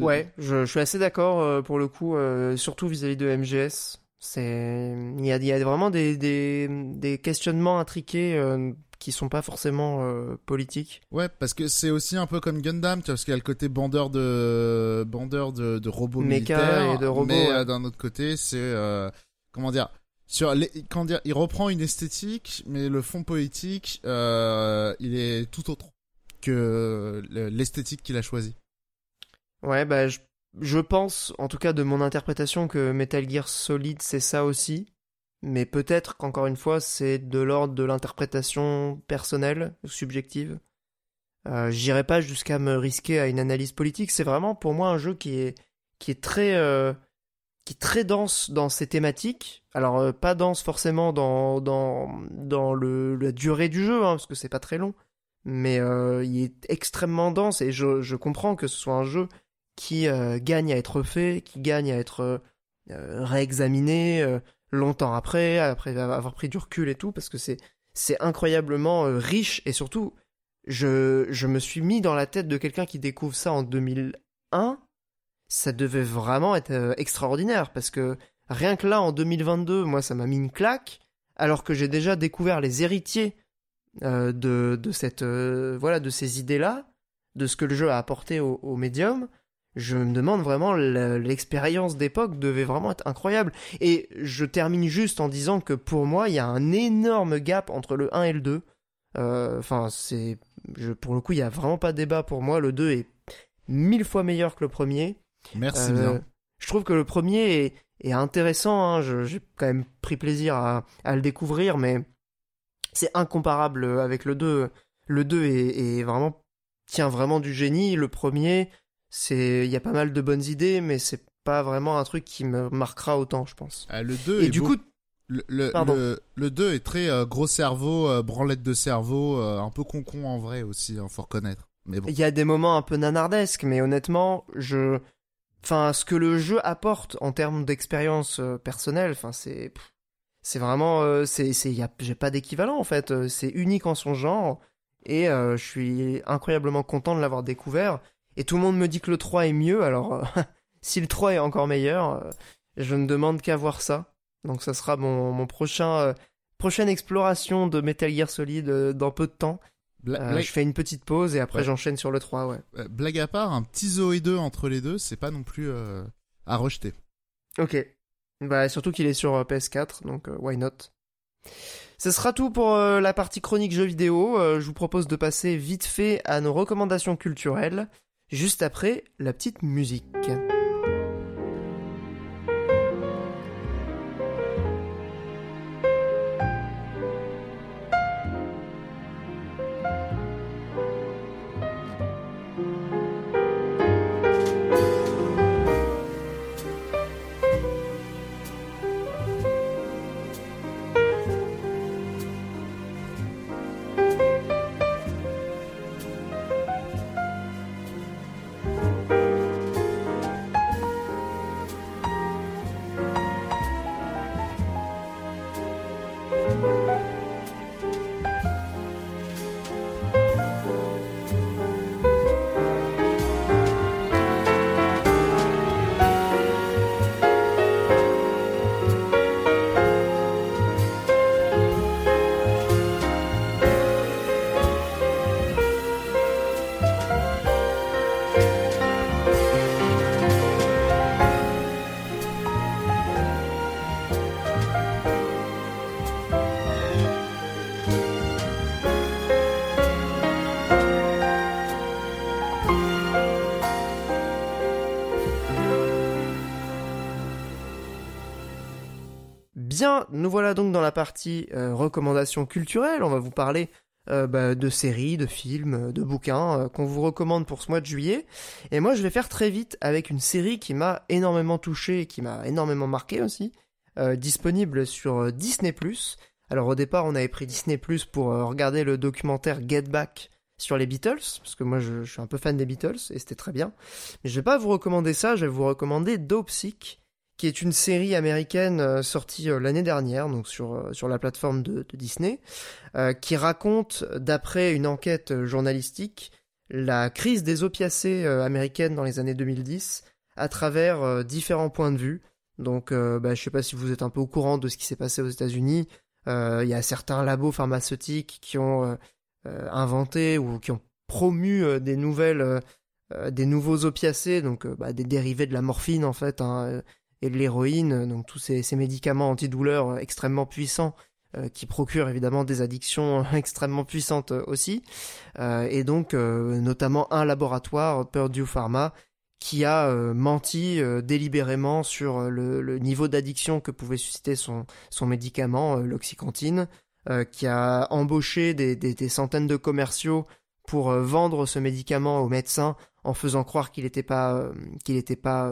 Ouais, je, je suis assez d'accord euh, pour le coup, euh, surtout vis-à-vis de MGS. C'est, il y a, il y a vraiment des, des, des questionnements intriqués euh, qui sont pas forcément euh, politiques. Ouais, parce que c'est aussi un peu comme Gundam, tu vois, parce qu'il y a le côté bandeur de bandeur de, de robots Mecha militaires, et de robots, mais ouais. euh, d'un autre côté, c'est euh, comment dire sur les, comment dire, il reprend une esthétique, mais le fond politique, euh, il est tout autre que le- l'esthétique qu'il a choisi. Ouais, bah je, je pense, en tout cas de mon interprétation, que Metal Gear Solid c'est ça aussi. Mais peut-être qu'encore une fois, c'est de l'ordre de l'interprétation personnelle, subjective. Euh, J'irai pas jusqu'à me risquer à une analyse politique. C'est vraiment pour moi un jeu qui est qui est très euh, qui très dense dans ses thématiques. Alors euh, pas dense forcément dans dans le la durée du jeu, hein, parce que c'est pas très long. Mais il est extrêmement dense et je comprends que ce soit un jeu qui euh, gagne à être fait, qui gagne à être euh, réexaminé euh, longtemps après, après avoir pris du recul et tout, parce que c'est c'est incroyablement riche. Et surtout je je me suis mis dans la tête de quelqu'un qui découvre ça en 2001, ça devait vraiment être extraordinaire parce que rien que là en 2022, moi ça m'a mis une claque, alors que j'ai déjà découvert les héritiers de de cette voilà de ces idées là, de ce que le jeu a apporté au médium je me demande vraiment, le- l'expérience d'époque devait vraiment être incroyable. Et je termine juste en disant que pour moi, il y a un énorme gap entre le 1 et le 2. Euh, Enfin, c'est. Pour le coup, il n'y a vraiment pas de débat pour moi. Le 2 est mille fois meilleur que le premier. Merci Euh, bien. Je trouve que le premier est, est intéressant. hein. J'ai quand même pris plaisir à, à le découvrir, mais c'est incomparable avec le 2. Le 2 est, est vraiment tient vraiment du génie. Le premier, c'est il y a pas mal de bonnes idées, mais c'est pas vraiment un truc qui me marquera autant, je pense. Ah, le 2 Et est du beau- coup, le, le, le, le 2 est très euh, gros cerveau, euh, branlette de cerveau, euh, un peu concon en vrai aussi, hein, faut reconnaître. Mais bon. il y a des moments un peu nanardesques, mais honnêtement, je, enfin, ce que le jeu apporte en termes d'expérience euh, personnelle, enfin, c'est, c'est vraiment, euh, c'est, c'est, y a, j'ai pas d'équivalent en fait. Euh, C'est unique en son genre, et euh, je suis incroyablement content de l'avoir découvert. Et tout le monde me dit que le 3 est mieux, alors euh, si le 3 est encore meilleur, euh, je ne demande qu'à voir ça. Donc ça sera mon, mon prochain, euh, prochaine exploration de Metal Gear Solid dans peu de temps. Bla- Euh, je fais une petite pause et après Ouais. j'enchaîne sur le 3, ouais. blague à part, un petit Zoé 2 entre les deux, c'est pas non plus euh, à rejeter. Ok. Bah surtout qu'il est sur euh, PS4, donc why not? Ce sera tout pour la partie chronique jeux vidéo. Je vous propose de passer vite fait à nos recommandations culturelles, juste après la petite musique. Bien, nous voilà donc dans la partie euh, recommandations culturelles. On va vous parler bah, de séries, de films, de bouquins qu'on vous recommande pour ce mois de juillet. Et moi, je vais faire très vite avec une série qui m'a énormément touché qui m'a énormément marqué aussi, disponible sur Disney+. Alors au départ, on avait pris Disney pour euh, regarder le documentaire Get Back sur les Beatles, parce que moi je, suis un peu fan des Beatles et c'était très bien. Mais je vais pas vous recommander ça, je vais vous recommander Dope qui est une série américaine euh, sortie euh, l'année dernière, donc sur, sur la plateforme de, Disney, qui raconte, d'après une enquête journalistique, la crise des opiacés américaines dans les années 2010 à travers différents points de vue. Donc, bah, je sais pas si vous êtes un peu au courant de ce qui s'est passé aux États-Unis. Euh, il y a certains labos pharmaceutiques qui ont euh, euh, inventé ou qui ont promu des nouvelles, des nouveaux opiacés, donc bah, des dérivés de la morphine en fait, hein, et de l'héroïne, donc tous ces, ces, médicaments antidouleurs extrêmement puissants qui procurent évidemment des addictions extrêmement puissantes aussi, et donc notamment un laboratoire, Purdue Pharma, qui a euh, menti euh, délibérément sur euh, le, niveau d'addiction que pouvait susciter son, son médicament, l'oxycantine, qui a embauché des, des, centaines de commerciaux pour vendre ce médicament aux médecins en faisant croire qu'il n'était pas qu'il n'était pas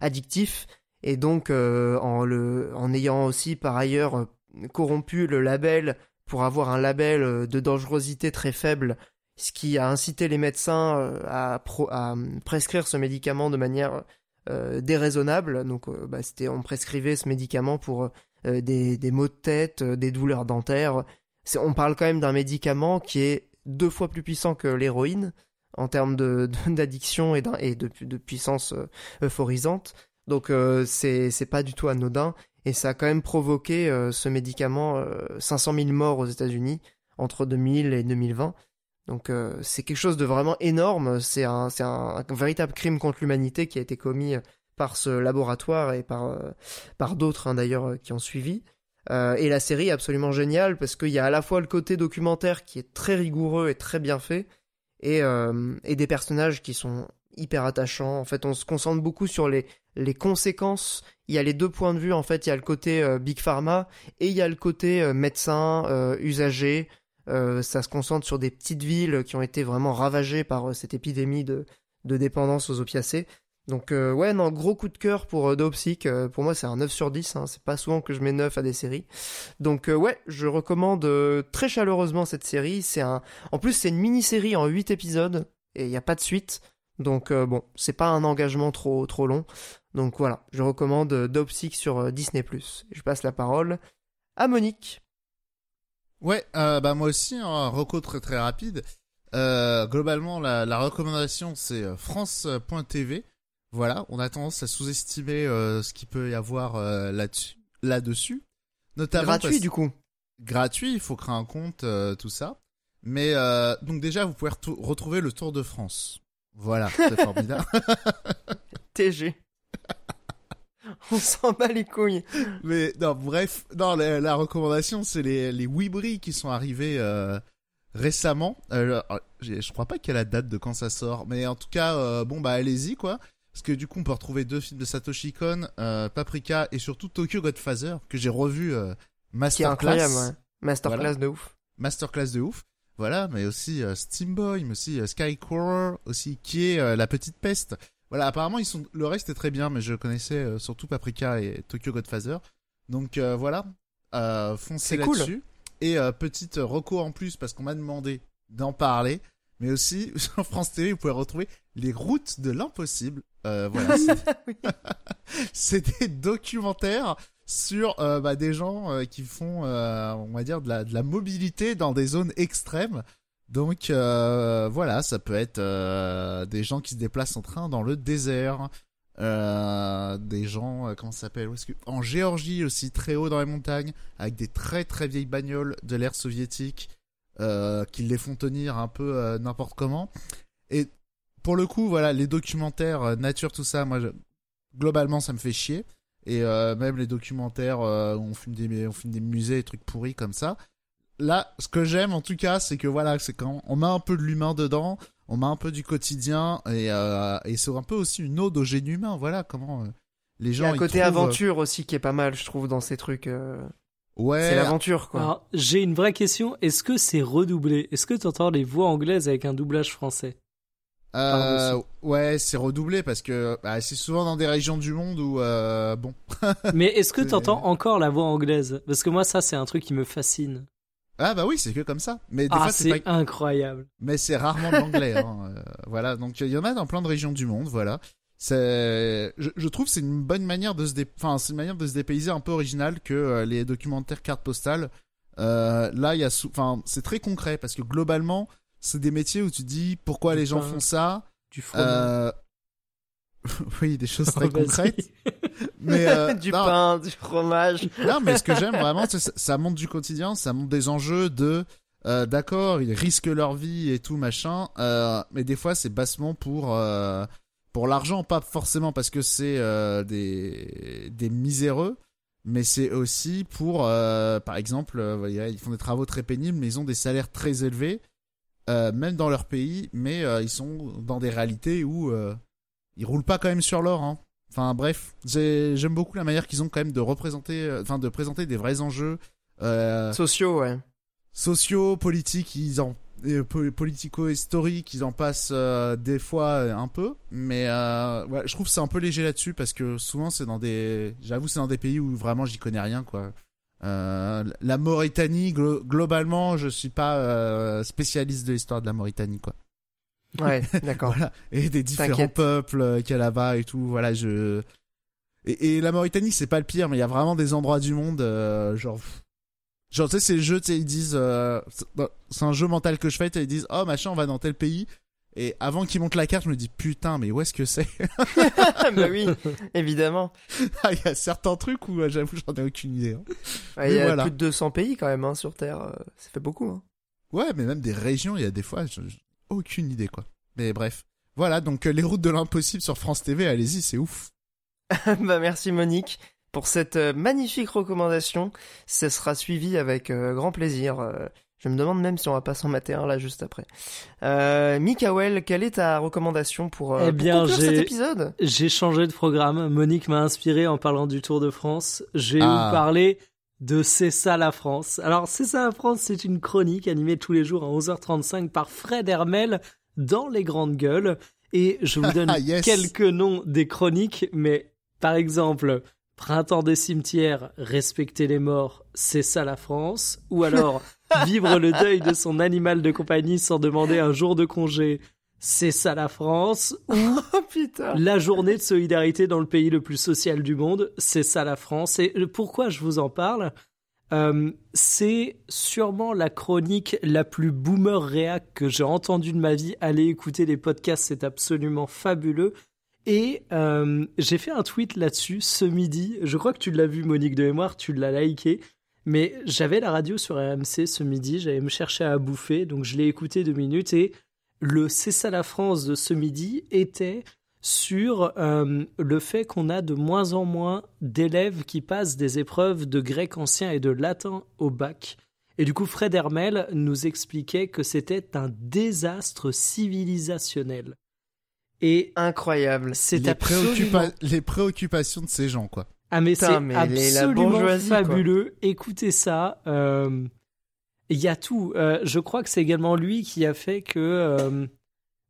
addictif et donc en le en ayant aussi par ailleurs corrompu le label pour avoir un label de dangerosité très faible ce qui a incité les médecins euh, à, prescrire ce médicament de manière euh, déraisonnable. Donc, euh, bah, c'était on prescrivait ce médicament pour des, maux de tête, des douleurs dentaires. on parle quand même d'un médicament qui est deux fois plus puissant que l'héroïne en termes d'addiction et, et de, de, puissance euphorisante. Donc c'est c'est pas du tout anodin et ça a quand même provoqué ce médicament 500 000 morts aux États-Unis entre 2000 et 2020. Donc euh, c'est quelque chose de vraiment énorme, c'est un, un, véritable crime contre l'humanité qui a été commis euh, par ce laboratoire et par, euh, par d'autres hein, d'ailleurs qui ont suivi. et la série est absolument géniale parce qu'il y a à la fois le côté documentaire qui est très rigoureux et très bien fait et, et des personnages qui sont hyper attachants. En fait on se concentre beaucoup sur les, les conséquences. Il y a les deux points de vue en fait, il y a le côté Big Pharma et il y a le côté médecin, usager. Euh, ça se concentre sur des petites villes qui ont été vraiment ravagées par euh, cette épidémie de, dépendance aux opiacés. Donc euh, ouais, non, gros coup de cœur pour Dopsic. pour moi, c'est un 9 sur 10. Hein. C'est pas souvent que je mets 9 à des séries. Donc ouais, je recommande très chaleureusement cette série. C'est un, en plus, c'est une mini-série en 8 épisodes et il n'y a pas de suite. Donc bon, c'est pas un engagement trop trop long. Donc voilà, je recommande Dopsic sur Disney+. Je passe la parole à Monique. Ouais, euh, bah moi aussi, un reco très très rapide. Euh, globalement, la, la recommandation c'est euh, France.tv. Voilà, on a tendance à sous-estimer euh, ce qu'il peut y avoir euh, là-dessus, là-dessus. Notamment gratuit du coup. Gratuit, il faut créer un compte, tout ça. Mais donc déjà, vous pouvez retrouver le Tour de France. Voilà, c'est formidable. TG. On s'en bat les couilles. Mais non, bref, non, la, recommandation, c'est les, les qui sont arrivés euh, récemment. Euh, je crois pas qu'il y a la date de quand ça sort, mais en tout cas, euh, bon bah allez-y quoi. Parce que du coup, on peut retrouver deux films de Satoshi Kon, euh, Paprika et surtout Tokyo Godfather que j'ai revu euh, masterclass. Ouais. Masterclass de ouf. Masterclass de ouf. Voilà, mais aussi Steam Boy, mais aussi Skycore, aussi qui est la petite peste. Voilà, apparemment ils sont le reste est très bien, mais je connaissais euh, surtout Paprika et Tokyo Godfather. Donc euh, voilà, euh, foncez là-dessus. Et euh, petite recours en plus parce qu'on m'a demandé d'en parler, mais aussi sur France TV vous pouvez retrouver les routes de l'impossible. voilà, c'est des documentaires sur bah, des gens qui font, on va dire, de la, de la mobilité dans des zones extrêmes. Donc euh, voilà, ça peut être euh, des gens qui se déplacent en train dans le désert, euh, des gens, comment ça s'appelle En Géorgie aussi, très haut dans les montagnes, avec des très très vieilles bagnoles de l'ère soviétique, qui les font tenir un peu n'importe comment. Et pour le coup, voilà, les documentaires nature, tout ça, moi, globalement, ça me fait chier. Et même les documentaires où on filme des, des musées, des trucs pourris comme ça là, ce que j'aime en tout cas, c'est que voilà, c'est quand on met un peu de l'humain dedans, on met un peu du quotidien et, euh, et c'est un peu aussi une ode au génie humain. Voilà comment euh, les gens. Il y a un côté euh, aventure aussi qui est pas mal, je trouve, dans ces trucs. Ouais. C'est l'aventure, quoi. Alors, j'ai une vraie question. Est-ce que c'est redoublé? Est-ce que tu entends les voix anglaises avec un doublage français? Euh, ouais, c'est redoublé parce que bah, c'est souvent dans des régions du monde où euh, bon. Mais est-ce que C'est- tu entends encore la voix anglaise? Parce que moi, ça, c'est un truc qui me fascine. Ah bah oui, c'est que comme ça. Mais des Ah, fois c'est c'est pas incroyable. mais c'est rarement de l'anglais. hein. Euh, voilà, donc il y en a dans plein de régions du monde. Voilà, c'est, je, je trouve que c'est une bonne manière de se, dé... enfin c'est une manière de se dépayser un peu originale que euh, les documentaires cartes postales. Euh, là, il y a, sou- enfin c'est très concret parce que globalement c'est des métiers où tu dis pourquoi les gens font ça. Du fromage. Euh... oui, des choses très concrètes. Mais euh, du non, pain, du fromage. non, mais ce que j'aime vraiment, c'est ça, ça montre du quotidien, ça montre des enjeux de, euh, d'accord, ils risquent leur vie et tout machin, euh, mais des fois c'est bassement pour euh, pour l'argent, pas forcément parce que c'est euh, des des miséreux, mais c'est aussi pour, euh, par exemple, ils font des travaux très pénibles, mais ils ont des salaires très élevés, euh, même dans leur pays, mais euh, ils sont dans des réalités où euh, ils roulent pas quand même sur l'or. Hein. Enfin bref, j'ai- j'aime beaucoup la manière qu'ils ont quand même de représenter, euh, enfin de présenter des vrais enjeux euh, Sociaux, ouais. sociaux, politiques, ils en euh, po- politico-historiques, ils en passent euh, des fois euh, un peu, mais euh, ouais, je trouve c'est un peu léger là-dessus parce que souvent c'est dans des, j'avoue c'est dans des pays où vraiment j'y connais rien quoi. Euh, la Mauritanie, glo- globalement, je suis pas euh, spécialiste de l'histoire de la Mauritanie quoi. Ouais, d'accord. Voilà. Et des différents peuples qu'il y a là-bas et tout. Voilà, je. Et, et la Mauritanie, c'est pas le pire, mais il y a vraiment des endroits du monde, euh, genre. Genre, tu sais, c'est le jeu, tu sais, ils disent. euh, c'est- c'est un jeu mental que je fais, tu sais, ils disent, oh machin, on va dans tel pays. Et avant qu'ils montent la carte, je me dis, putain, mais où est-ce que c'est? Bah oui, évidemment. Ah, Il y a certains trucs où, euh, j'avoue, j'en ai aucune idée. hein. Ouais, Il y a voilà. plus de 200 pays quand même hein, sur Terre. euh, Ça fait beaucoup. Hein. Ouais, mais même des régions, il y a des fois, je- je- aucune idée, quoi. Mais bref. Voilà, donc euh, les routes de l'impossible sur France TV, allez-y, c'est ouf. bah merci Monique pour cette euh, magnifique recommandation. Ce sera suivi avec euh, grand plaisir. Euh, je me demande même si on va pas s'en mater un là juste après. Euh, Mikael, quelle est ta recommandation pour, euh, Eh pour bien, conclure cet j'ai- épisode? J'ai changé de programme. Monique m'a inspiré en parlant du Tour de France. Je vais Ah. vous parler de C'est ça la France. Alors, C'est ça la France, c'est une chronique animée tous les jours à 11h35 par Fred Hermel dans Les Grandes Gueules. Et je vous donne yes. quelques noms des chroniques, mais par exemple, Printemps des cimetières, respecter les morts, c'est ça la France. Ou alors, vivre le deuil de son animal de compagnie sans demander un jour de congé, c'est ça la France. Oh putain La journée de solidarité dans le pays le plus social du monde, c'est ça la France. Et pourquoi je vous en parle Euh, C'est sûrement la chronique la plus boomer réac que j'ai entendue de ma vie. Allez écouter les podcasts, c'est absolument fabuleux. Et euh, j'ai fait un tweet là-dessus ce midi. Je crois que tu l'as vu, Monique de mémoire, tu l'as liké. Mais j'avais la radio sur RMC ce midi, j'allais me chercher à bouffer, donc je l'ai écouté deux minutes et le C'est ça la France de ce midi était sur euh, le fait qu'on a de moins en moins d'élèves qui passent des épreuves de grec ancien et de latin au bac. Et du coup, Fred Hermel nous expliquait que c'était un désastre civilisationnel. Et Incroyable. c'est les, absolument... préoccupa- les préoccupations de ces gens, quoi. Ah mais Putain, c'est mais les- la absolument quoi. fabuleux. Écoutez ça. euh, Il y a tout. Euh, je crois que c'est également lui qui a fait que euh,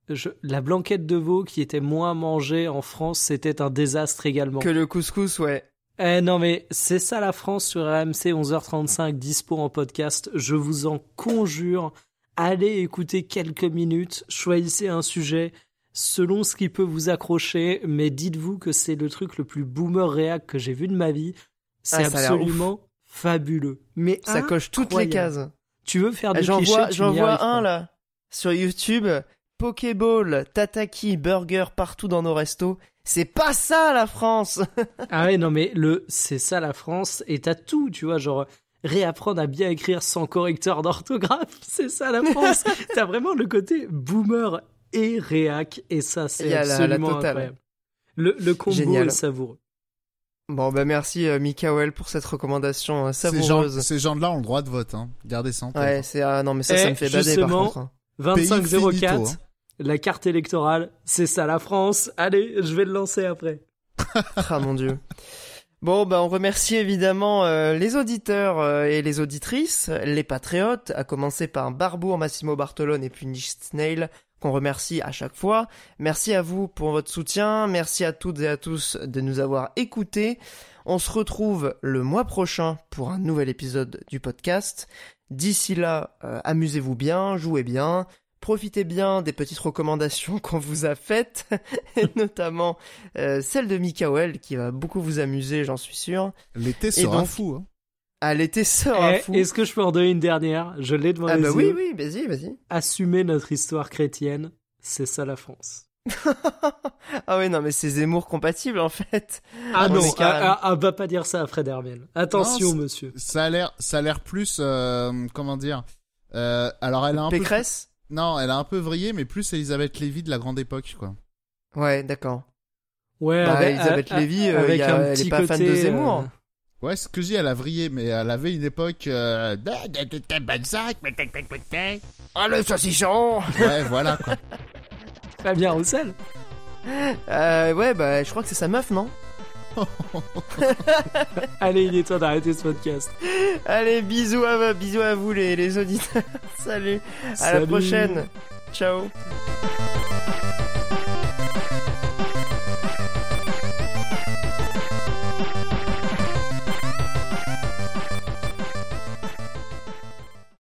je- la blanquette de veau qui était moins mangée en France, c'était un désastre également. Que le couscous, ouais. Eh non mais c'est ça la France sur RMC 11h35 dispo en podcast. Je vous en conjure, allez écouter quelques minutes, choisissez un sujet selon ce qui peut vous accrocher, mais dites-vous que c'est le truc le plus boomer réac que j'ai vu de ma vie. C'est Ah, absolument fabuleux. Mais Ça coche toutes les cases. Tu veux faire des J'en clichés, vois, j'en vois un pas. là sur YouTube. Pokéball, tataki, burger partout dans nos restos. C'est pas ça la France Ah ouais, non, mais le, c'est ça la France, et t'as tout, tu vois, genre, réapprendre à bien écrire sans correcteur d'orthographe, c'est ça la France. t'as vraiment le côté boomer et réac, et ça, c'est la- la absolument incroyable. Le, le combo Génial. est savoureux. Bon bah merci euh, Mikael pour cette recommandation euh, savoureuse. ces gens-là ont le droit de vote, hein. Gardez ça en tête. Ouais, c'est ah, non mais ça Eh, ça me fait bader par contre. hein. 2504, finito, hein. la carte électorale, c'est ça la France. Allez, je vais le lancer après. Ah mon dieu. Bon, bah, on remercie évidemment euh, les auditeurs euh, et les auditrices, les patriotes, à commencer par Barbour, Massimo Bartolone et puis Nish Snail, qu'on remercie à chaque fois. Merci à vous pour votre soutien, merci à toutes et à tous de nous avoir écoutés. On se retrouve le mois prochain pour un nouvel épisode du podcast. D'ici là, euh, amusez-vous bien, jouez bien, profitez bien des petites recommandations qu'on vous a faites, et notamment euh, celle de Mikael qui va beaucoup vous amuser, j'en suis sûr. L'été sera donc- fou. Hein. Ah, l'été sera Eh, fou. Est-ce que je peux en donner une dernière? Je l'ai devant Ah les bah yeux. oui, oui, vas-y, vas-y. Assumer notre histoire chrétienne, c'est ça la France. ah ouais, non, mais c'est Zemmour compatible en fait. Ah on non, ah, ah, ah, va pas dire ça à Fred Hermiel. Attention, Non, monsieur. Ça a l'air, ça a l'air plus, euh, comment dire. Euh, alors elle a un peu, Pécresse? Non, elle a un peu vrillé, mais plus Elisabeth Lévy de la grande époque, quoi. Ouais, d'accord. Ouais, Bah, avec, Elisabeth a- Lévy, euh, avec y a- un elle est petit pas fan de côté, Zemmour. Ouais, ce que dis, elle a vrillé, mais elle avait une époque. Euh... Ah, le saucisson Ouais, voilà quoi. Fabien Roussel. euh, Ouais, bah, je crois que c'est sa meuf, non? Allez, il est temps d'arrêter ce podcast. Allez, bisous à, bisous à vous les, les auditeurs. Salut, à la prochaine. Ciao.